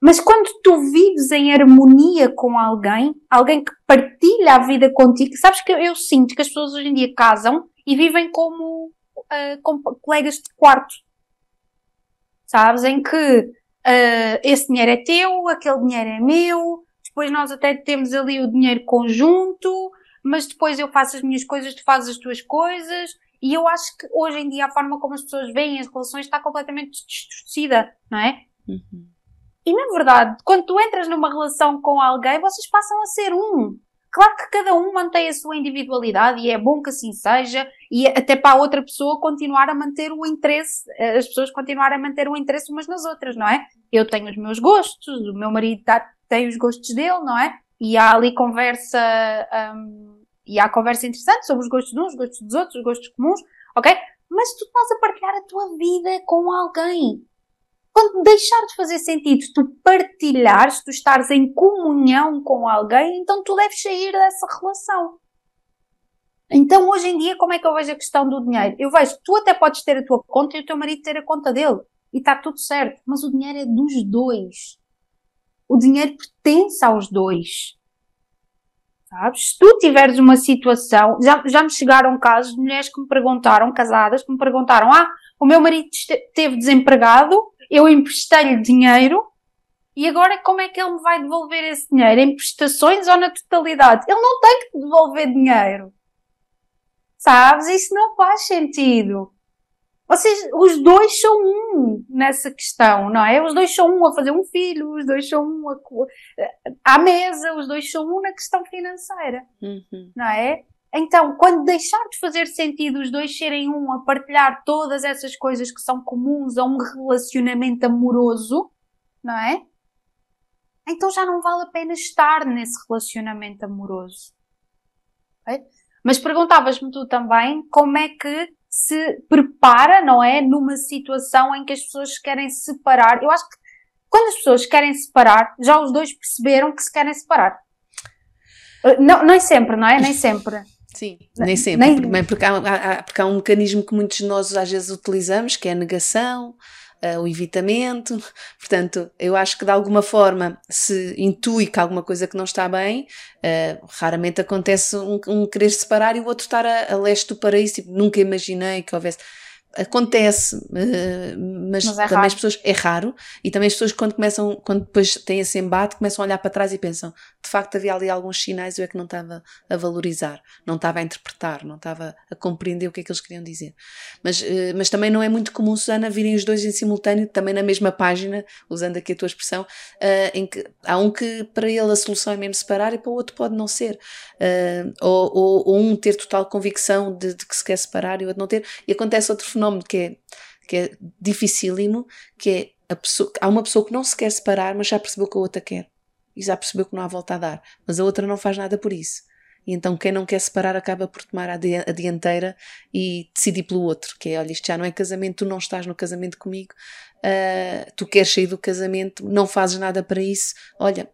Mas quando tu vives em harmonia com alguém, alguém que partilha a vida contigo, sabes que eu sinto que as pessoas hoje em dia casam e vivem como, uh, como colegas de quarto. Sabes? Em que uh, esse dinheiro é teu, aquele dinheiro é meu, depois nós até temos ali o dinheiro conjunto, mas depois eu faço as minhas coisas, tu fazes as tuas coisas. E eu acho que hoje em dia a forma como as pessoas veem as relações está completamente distorcida, não é? Uhum. E na verdade, quando tu entras numa relação com alguém, vocês passam a ser um. Claro que cada um mantém a sua individualidade e é bom que assim seja, e até para a outra pessoa continuar a manter o interesse, as pessoas continuarem a manter o interesse umas nas outras, não é? Eu tenho os meus gostos, o meu marido tá, tem os gostos dele, não é? E há ali conversa, um, e há conversa interessante sobre os gostos de uns, os gostos dos outros, os gostos comuns, ok? Mas tu estás a partilhar a tua vida com alguém quando deixar de fazer sentido tu partilhares, tu estares em comunhão com alguém, então tu deves sair dessa relação. Então, hoje em dia, como é que eu vejo a questão do dinheiro? Eu vejo, tu até podes ter a tua conta e o teu marido ter a conta dele. E está tudo certo. Mas o dinheiro é dos dois. O dinheiro pertence aos dois. Sabes? Se tu tiveres uma situação, já, já me chegaram casos de mulheres que me perguntaram, casadas, que me perguntaram, ah, o meu marido esteve desempregado eu emprestei-lhe dinheiro e agora como é que ele me vai devolver esse dinheiro? Em prestações ou na totalidade? Ele não tem que devolver dinheiro. Sabes? Isso não faz sentido. Vocês, os dois são um nessa questão, não é? Os dois são um a fazer um filho, os dois são um a, à mesa, os dois são um na questão financeira, uhum. não é? Então, quando deixar de fazer sentido os dois serem um a partilhar todas essas coisas que são comuns a um relacionamento amoroso, não é? Então já não vale a pena estar nesse relacionamento amoroso. Okay? Mas perguntavas-me tu também como é que se prepara, não é? Numa situação em que as pessoas se querem separar. Eu acho que quando as pessoas querem separar, já os dois perceberam que se querem separar. Não, nem sempre, não é? Nem sempre. Sim, nem sempre, nem... Porque, porque, há, há, porque há um mecanismo que muitos de nós às vezes utilizamos, que é a negação, uh, o evitamento. Portanto, eu acho que de alguma forma se intui que alguma coisa que não está bem, uh, raramente acontece um, um, querer separar e o outro estar a, a leste do paraíso, tipo, nunca imaginei que houvesse acontece, uh, mas, mas é também as pessoas é raro e também as pessoas quando começam, quando depois têm esse embate, começam a olhar para trás e pensam, de facto havia ali alguns sinais eu é que não estava a valorizar, não estava a interpretar, não estava a compreender o que é que eles queriam dizer. Mas, uh, mas também não é muito comum, Susana, virem os dois em simultâneo, também na mesma página, usando aqui a tua expressão, uh, em que há um que para ele a solução é mesmo separar e para o outro pode não ser. Ou, ou, ou, um ter total convicção de, de que se quer separar e o outro não ter. E acontece outro fenómeno fenómeno que é, que é dificílimo, que é a pessoa, há uma pessoa que não se quer separar, mas já percebeu que a outra quer. E já percebeu que não há volta a dar. Mas a outra não faz nada por isso. E então quem não quer separar acaba por tomar a, dianteira e decidir pelo outro, que é, olha, isto já não é casamento, tu não estás no casamento comigo, uh, tu queres sair do casamento, não fazes nada para isso, olha,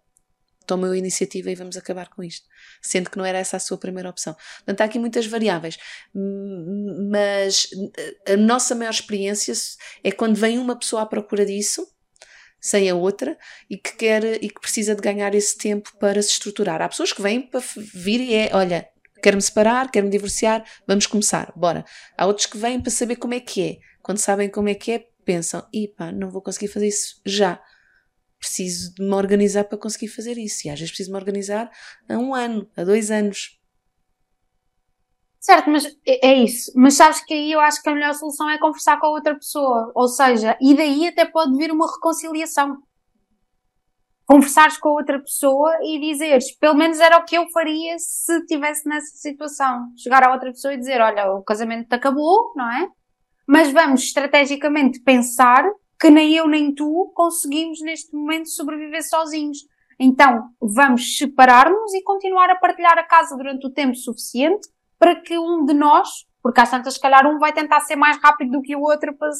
toma a iniciativa e vamos acabar com isto. Sendo que não era essa a sua primeira opção. Portanto, há aqui muitas variáveis. Mas a nossa maior experiência é quando vem uma pessoa à procura disso, sem a outra, e que quer e que precisa de ganhar esse tempo para se estruturar. Há pessoas que vêm para vir e é, olha, quero-me separar, quero-me divorciar, vamos começar, bora. Há outros que vêm para saber como é que é. Quando sabem como é que é, pensam, e não vou conseguir fazer isso já preciso de me organizar para conseguir fazer isso. E às vezes preciso me organizar a um ano, a dois anos. Certo, mas é, é isso. Mas sabes que aí eu acho que a melhor solução é conversar com a outra pessoa. Ou seja, e daí até pode vir uma reconciliação. Conversares com a outra pessoa e dizeres, pelo menos era o que eu faria se estivesse nessa situação. Chegar à outra pessoa e dizer, olha, o casamento acabou, não é? Mas vamos estrategicamente pensar que nem eu nem tu conseguimos neste momento sobreviver sozinhos. Então, vamos separar-nos e continuar a partilhar a casa durante o tempo suficiente para que um de nós, porque às tantas, se calhar, um vai tentar ser mais rápido do que o outro para,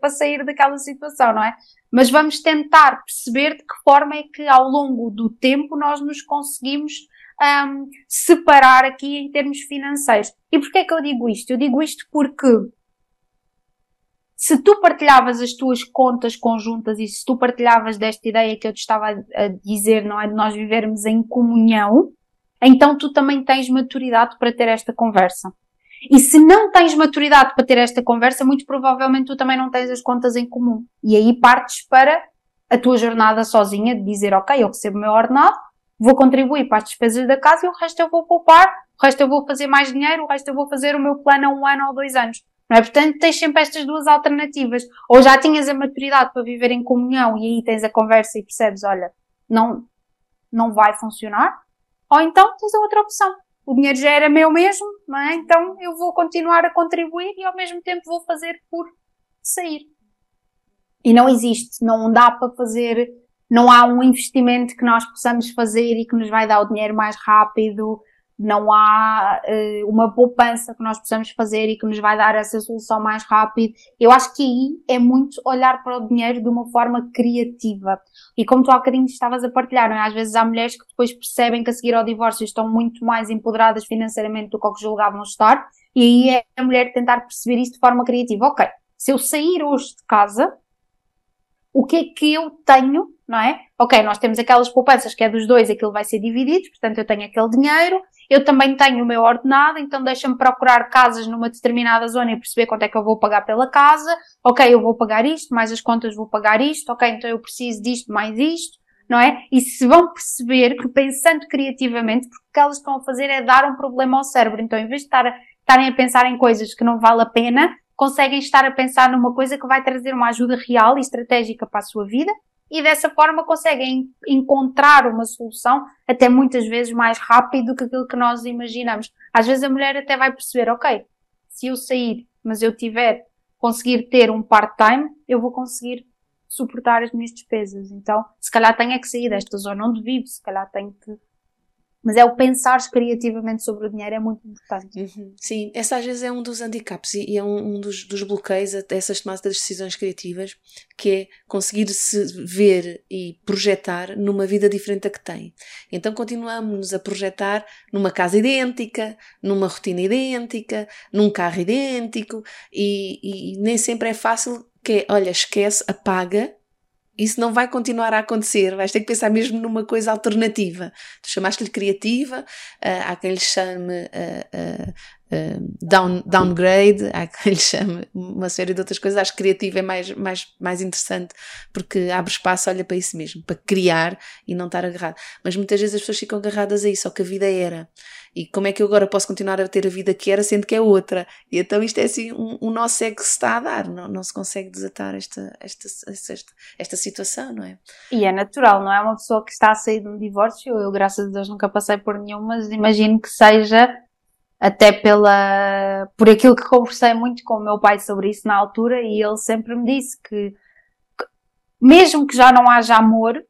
para sair daquela situação, não é? Mas vamos tentar perceber de que forma é que ao longo do tempo nós nos conseguimos um, separar aqui em termos financeiros. E porquê é que eu digo isto? Eu digo isto porque se tu partilhavas as tuas contas conjuntas e se tu partilhavas desta ideia que eu te estava a dizer, não é? De nós vivermos em comunhão, então tu também tens maturidade para ter esta conversa. E se não tens maturidade para ter esta conversa, muito provavelmente tu também não tens as contas em comum. E aí partes para a tua jornada sozinha de dizer, ok, eu recebo o meu ordenado, vou contribuir para as despesas da casa e o resto eu vou poupar, o resto eu vou fazer mais dinheiro, o resto eu vou fazer o meu plano a um ano ou dois anos. Não é? Portanto, tens sempre estas duas alternativas. Ou já tinhas a maturidade para viver em comunhão e aí tens a conversa e percebes, olha, não, não vai funcionar, ou então tens a outra opção. O dinheiro já era meu mesmo, não é? Então eu vou continuar a contribuir e ao mesmo tempo vou fazer por sair. E não existe, não dá para fazer, não há um investimento que nós possamos fazer e que nos vai dar o dinheiro mais rápido, não há uh, uma poupança que nós possamos fazer e que nos vai dar essa solução mais rápido. Eu acho que aí é muito olhar para o dinheiro de uma forma criativa. E como tu há bocadinho estavas a partilhar, é? às vezes há mulheres que depois percebem que a seguir ao divórcio estão muito mais empoderadas financeiramente do que o que julgavam estar, e aí é a mulher tentar perceber isso de forma criativa. Ok, se eu sair hoje de casa, o que é que eu tenho, não é? Ok, nós temos aquelas poupanças que é dos dois, aquilo vai ser dividido, portanto eu tenho aquele dinheiro, eu também tenho o meu ordenado, então deixa-me procurar casas numa determinada zona e perceber quanto é que eu vou pagar pela casa. Ok, eu vou pagar isto, mais as contas vou pagar isto. Ok, então eu preciso disto, mais isto, não é? E se vão perceber que pensando criativamente, porque o que elas estão a fazer é dar um problema ao cérebro. Então, em vez de estarem a pensar em coisas que não vale a pena, conseguem estar a pensar numa coisa que vai trazer uma ajuda real e estratégica para a sua vida e dessa forma conseguem encontrar uma solução até muitas vezes mais rápido do que aquilo que nós imaginamos. Às vezes a mulher até vai perceber, ok, se eu sair, mas eu tiver, conseguir ter um part-time, eu vou conseguir suportar as minhas despesas. Então, se calhar tenho é que sair desta zona onde vivo, se calhar tenho que mas é o pensar criativamente sobre o dinheiro é muito importante. Uhum. Sim, essa às vezes é um dos handicaps e é um, um dos, dos, bloqueios a essas tomadas de decisões criativas, que é conseguir se ver e projetar numa vida diferente da que tem. Então continuamos a projetar numa casa idêntica, numa rotina idêntica, num carro idêntico e, e nem sempre é fácil que é, olha, esquece, apaga isso não vai continuar a acontecer, vais ter que pensar mesmo numa coisa alternativa. Tu chamaste-lhe criativa, uh, há quem lhe chame uh, uh, down, downgrade, há quem lhe chame uma série de outras coisas. Acho que criativo é mais, mais, mais interessante porque abre espaço, olha para isso mesmo, para criar e não estar agarrado. Mas muitas vezes as pessoas ficam agarradas a isso, ao que a vida era. E como é que eu agora posso continuar a ter a vida que era, sendo que é outra? E então isto é assim um, um nó cego que se está a dar, não, não se consegue desatar esta, esta, esta, esta situação, não é? E é natural, não é? Uma pessoa que está a sair de um divórcio, eu graças a Deus nunca passei por nenhum, mas imagino que seja até pela, por aquilo que conversei muito com o meu pai sobre isso na altura e ele sempre me disse que, que mesmo que já não haja amor,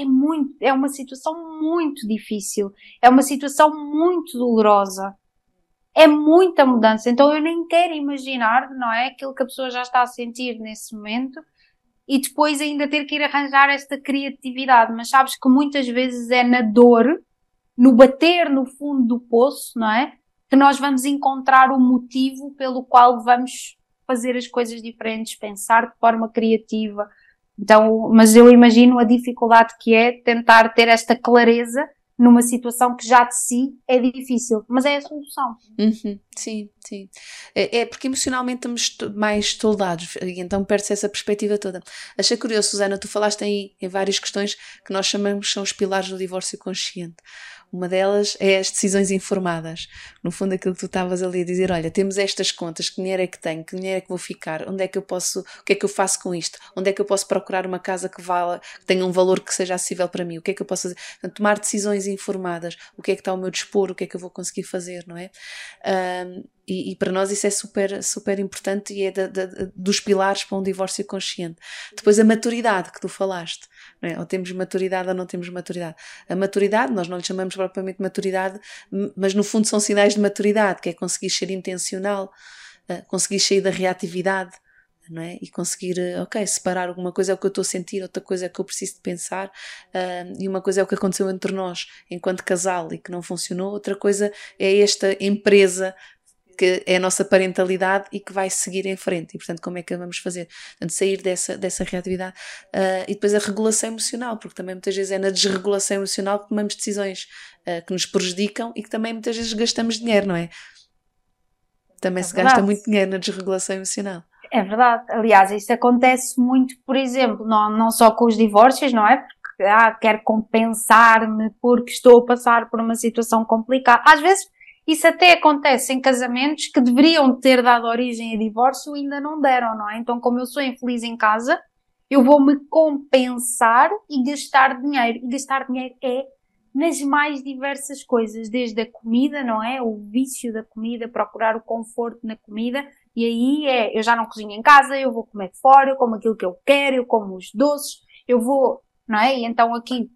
é muito, é uma situação muito difícil, é uma situação muito dolorosa. É muita mudança, então eu nem quero imaginar, não é? Aquilo que a pessoa já está a sentir nesse momento e depois ainda ter que ir arranjar esta criatividade. Mas sabes que muitas vezes é na dor, no bater no fundo do poço, não é? Que nós vamos encontrar o motivo pelo qual vamos fazer as coisas diferentes, pensar de forma criativa, então, mas eu imagino a dificuldade que é tentar ter esta clareza numa situação que já de si é difícil, mas é a solução. Uhum. Sim, sim. É, é, porque emocionalmente estamos mais soldados e então perde-se essa perspectiva toda. Achei curioso, Susana, tu falaste aí em várias questões que nós chamamos são os pilares do divórcio consciente. Uma delas é as decisões informadas. No fundo, aquilo que tu estavas ali a dizer: olha, temos estas contas, que dinheiro é que tenho, que dinheiro é que vou ficar, onde é que eu posso, o que é que eu faço com isto, onde é que eu posso procurar uma casa que vala, que tenha um valor que seja acessível para mim, o que é que eu posso fazer? Portanto, tomar decisões informadas, o que é que está ao meu dispor, o que é que eu vou conseguir fazer, não é? Um, e, e, para nós isso é super, super importante e é da, da, dos pilares para um divórcio consciente. Depois a maturidade que tu falaste, é? ou temos maturidade ou não temos maturidade. A maturidade, nós não lhe chamamos propriamente maturidade, mas no fundo são sinais de maturidade, que é conseguir ser intencional, uh, conseguir sair da reatividade. Não é? E conseguir, uh, ok, separar alguma coisa é o que eu estou a sentir, outra coisa é o que eu preciso de pensar, uh, e uma coisa é o que aconteceu entre nós enquanto casal e que não funcionou, outra coisa é esta empresa que é a nossa parentalidade e que vai seguir em frente. E, portanto, como é que vamos fazer? Portanto, sair dessa, dessa reatividade. Uh, e depois a regulação emocional, porque também muitas vezes é na desregulação emocional que tomamos decisões uh, que nos prejudicam e que também muitas vezes gastamos dinheiro, não é? Também é se verdade. gasta muito dinheiro na desregulação emocional. É verdade. Aliás, isso acontece muito, por exemplo, não, não só com os divórcios, não é? Porque ah, quero compensar-me porque estou a passar por uma situação complicada. Às vezes isso até acontece em casamentos que deveriam ter dado origem a divórcio e ainda não deram, não é? Então, como eu sou infeliz em casa, eu vou me compensar e gastar dinheiro. E gastar dinheiro é nas mais diversas coisas, desde a comida, não é? O vício da comida, procurar o conforto na comida. E aí é, eu já não cozinho em casa, eu vou comer fora, eu como aquilo que eu quero, eu como os doces, eu vou, não é? E então aqui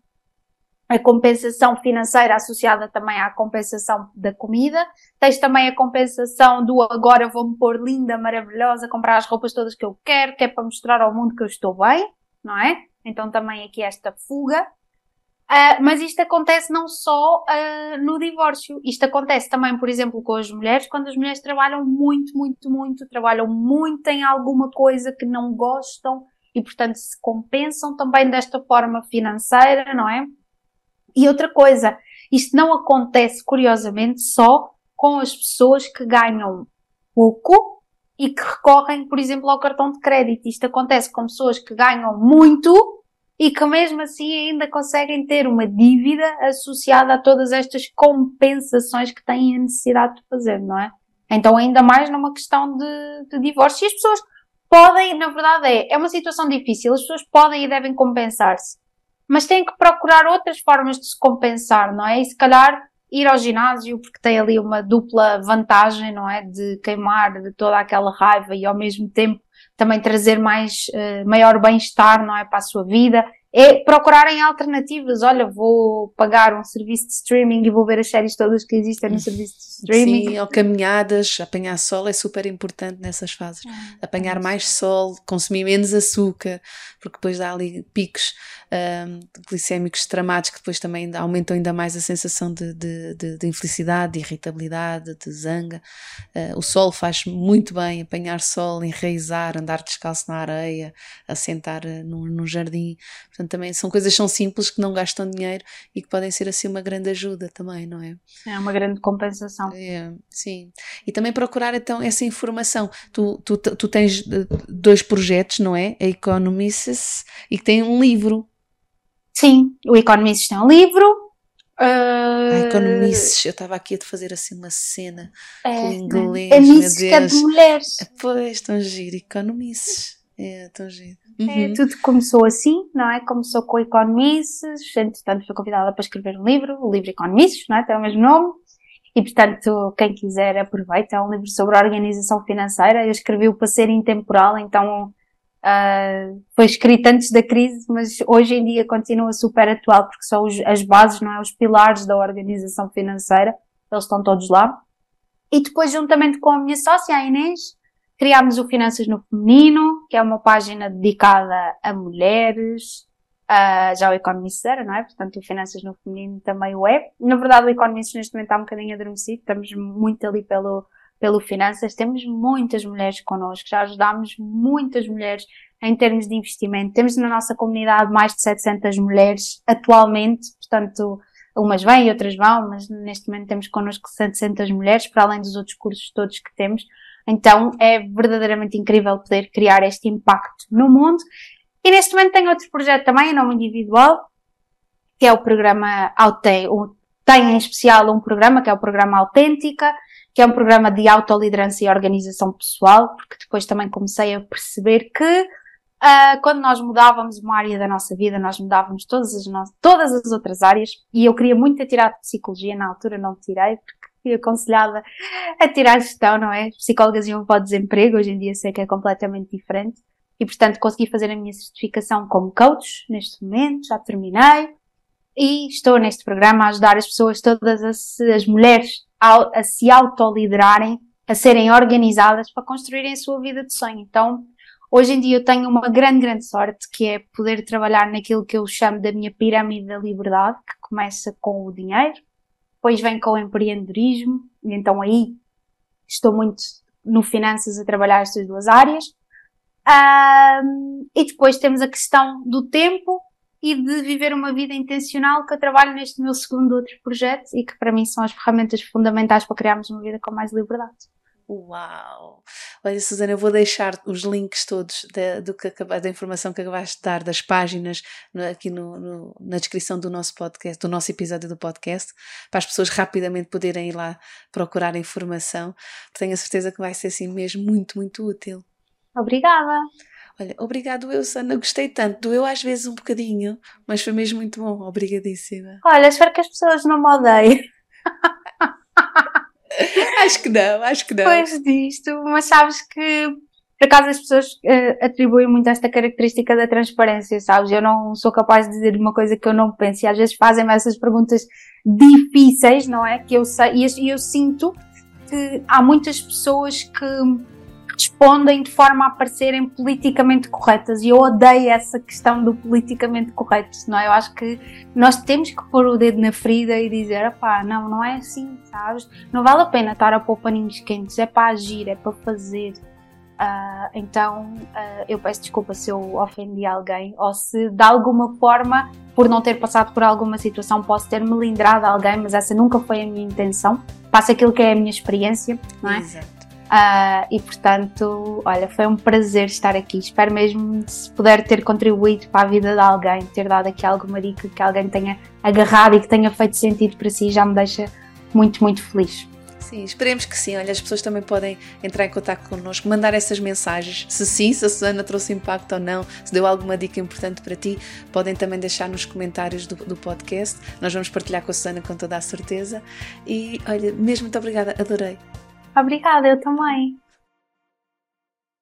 a compensação financeira associada também à compensação da comida. Tens também a compensação do agora vou-me pôr linda, maravilhosa, comprar as roupas todas que eu quero, que é para mostrar ao mundo que eu estou bem, não é? Então também aqui esta fuga. Uh, mas isto acontece não só uh, no divórcio, isto acontece também, por exemplo, com as mulheres, quando as mulheres trabalham muito, muito, muito, trabalham muito em alguma coisa que não gostam e, portanto, se compensam também desta forma financeira, não é? E outra coisa, isto não acontece, curiosamente, só com as pessoas que ganham pouco e que recorrem, por exemplo, ao cartão de crédito. Isto acontece com pessoas que ganham muito e que mesmo assim ainda conseguem ter uma dívida associada a todas estas compensações que têm a necessidade de fazer, não é? Então, ainda mais numa questão de, de divórcio. E as pessoas podem, na verdade, é, é uma situação difícil, as pessoas podem e devem compensar-se mas têm que procurar outras formas de se compensar, não é? E se calhar ir ao ginásio, porque tem ali uma dupla vantagem, não é? De queimar de toda aquela raiva e ao mesmo tempo também trazer mais, uh, maior bem-estar, não é? Para a sua vida é procurarem alternativas. Olha, vou pagar um serviço de streaming e vou ver as séries todas que existem no serviço de streaming. Sim, ou caminhadas, apanhar sol é super importante nessas fases. Ah, apanhar mais sol, consumir menos açúcar, porque depois dá ali picos um, glicémicos tramados que depois também aumentam ainda mais a sensação de, de, de, de infelicidade, de irritabilidade, de zanga. Uh, o sol faz muito bem, apanhar sol, enraizar, andar descalço na areia, assentar uh, num, num jardim. Portanto, também são coisas são simples que não gastam dinheiro e que podem ser assim uma grande ajuda também, não é? É uma grande compensação. É, sim. E também procurar então essa informação. Tu, tu, tu tens eh, dois projetos, não é? A Economists e que tem um livro. Sim, o Economists tem um livro. Uh... A Economists, eu estava aqui a fazer assim uma cena é, com inglês, é Deus. de mulheres. Pois, tão giro, Economists. É, tão giro. Uhum. É, tudo começou assim, não é? Começou com Economices, entretanto fui convidada para escrever um livro, o livro Economices, não é? Tem o mesmo nome. E portanto, quem quiser aproveita, é um livro sobre a organização financeira. Eu escrevi-o para ser intemporal, então uh, foi escrito antes da crise, mas hoje em dia continua super atual, porque são os, as bases, não é? Os pilares da organização financeira, eles estão todos lá. E depois, juntamente com a minha sócia, a Inês, Criámos o Finanças no Feminino, que é uma página dedicada a mulheres, uh, já o Economist era, não é? Portanto, o Finanças no Feminino também o é. Na verdade, o Economist neste momento está um bocadinho adormecido, estamos muito ali pelo, pelo Finanças. Temos muitas mulheres connosco, já ajudámos muitas mulheres em termos de investimento. Temos na nossa comunidade mais de 700 mulheres atualmente, portanto, umas vêm e outras vão, mas neste momento temos connosco 700 mulheres, para além dos outros cursos todos que temos. Então é verdadeiramente incrível poder criar este impacto no mundo. E neste momento tenho outro projeto também, em nome individual, que é o programa tem em especial um programa que é o programa Autêntica, que é um programa de autoliderança e organização pessoal, porque depois também comecei a perceber que uh, quando nós mudávamos uma área da nossa vida, nós mudávamos todas as, no todas as outras áreas, e eu queria muito ter tirado psicologia, na altura não tirei, porque fui aconselhada a tirar gestão, não é? Psicólogas iam para o desemprego, hoje em dia sei que é completamente diferente, e portanto consegui fazer a minha certificação como coach neste momento, já terminei, e estou neste programa a ajudar as pessoas, todas as, as mulheres, a, a se autoliderarem, a serem organizadas para construírem a sua vida de sonho. Então, hoje em dia eu tenho uma grande, grande sorte que é poder trabalhar naquilo que eu chamo da minha pirâmide da liberdade, que começa com o dinheiro, depois vem com o empreendedorismo, e então aí estou muito no finanças a trabalhar estas duas áreas. Um, e depois temos a questão do tempo, e de viver uma vida intencional que eu trabalho neste meu segundo outro projeto e que para mim são as ferramentas fundamentais para criarmos uma vida com mais liberdade. Uau! Olha, Susana, eu vou deixar os links todos da, do que, da informação que acabaste de dar, das páginas, no, aqui no, no, na descrição do nosso podcast, do nosso episódio do podcast, para as pessoas rapidamente poderem ir lá procurar informação. Tenho a certeza que vai ser assim mesmo muito, muito útil. Obrigada! Olha, obrigado eu, Sana, gostei tanto. Doeu às vezes um bocadinho, mas foi mesmo muito bom. Obrigadíssima. Olha, espero que as pessoas não me odeiem. acho que não, acho que não. Depois disto, mas sabes que por acaso as pessoas uh, atribuem muito esta característica da transparência, sabes? Eu não sou capaz de dizer uma coisa que eu não penso e às vezes fazem-me essas perguntas difíceis, não é? Que eu sei, e eu, eu sinto que há muitas pessoas que respondem de forma a parecerem politicamente corretas. E eu odeio essa questão do politicamente correto, não é? Eu acho que nós temos que pôr o dedo na ferida e dizer, pá, não, não é assim, sabes? Não vale a pena estar a pôr paninhos quentes, é para agir, é para fazer. Uh, então, uh, eu peço desculpa se eu ofendi alguém ou se de alguma forma, por não ter passado por alguma situação, posso ter melindrado alguém, mas essa nunca foi a minha intenção. Passa aquilo que é a minha experiência, não é? Exato. Uh, e portanto, olha, foi um prazer estar aqui. Espero mesmo se puder ter contribuído para a vida de alguém, ter dado aqui alguma dica que alguém tenha agarrado e que tenha feito sentido para si, já me deixa muito, muito feliz. Sim, esperemos que sim. Olha, as pessoas também podem entrar em contato connosco, mandar essas mensagens. Se sim, se a Susana trouxe impacto ou não, se deu alguma dica importante para ti, podem também deixar nos comentários do, do podcast. Nós vamos partilhar com a Susana com toda a certeza. E olha, mesmo muito obrigada, adorei. Obrigada, eu também.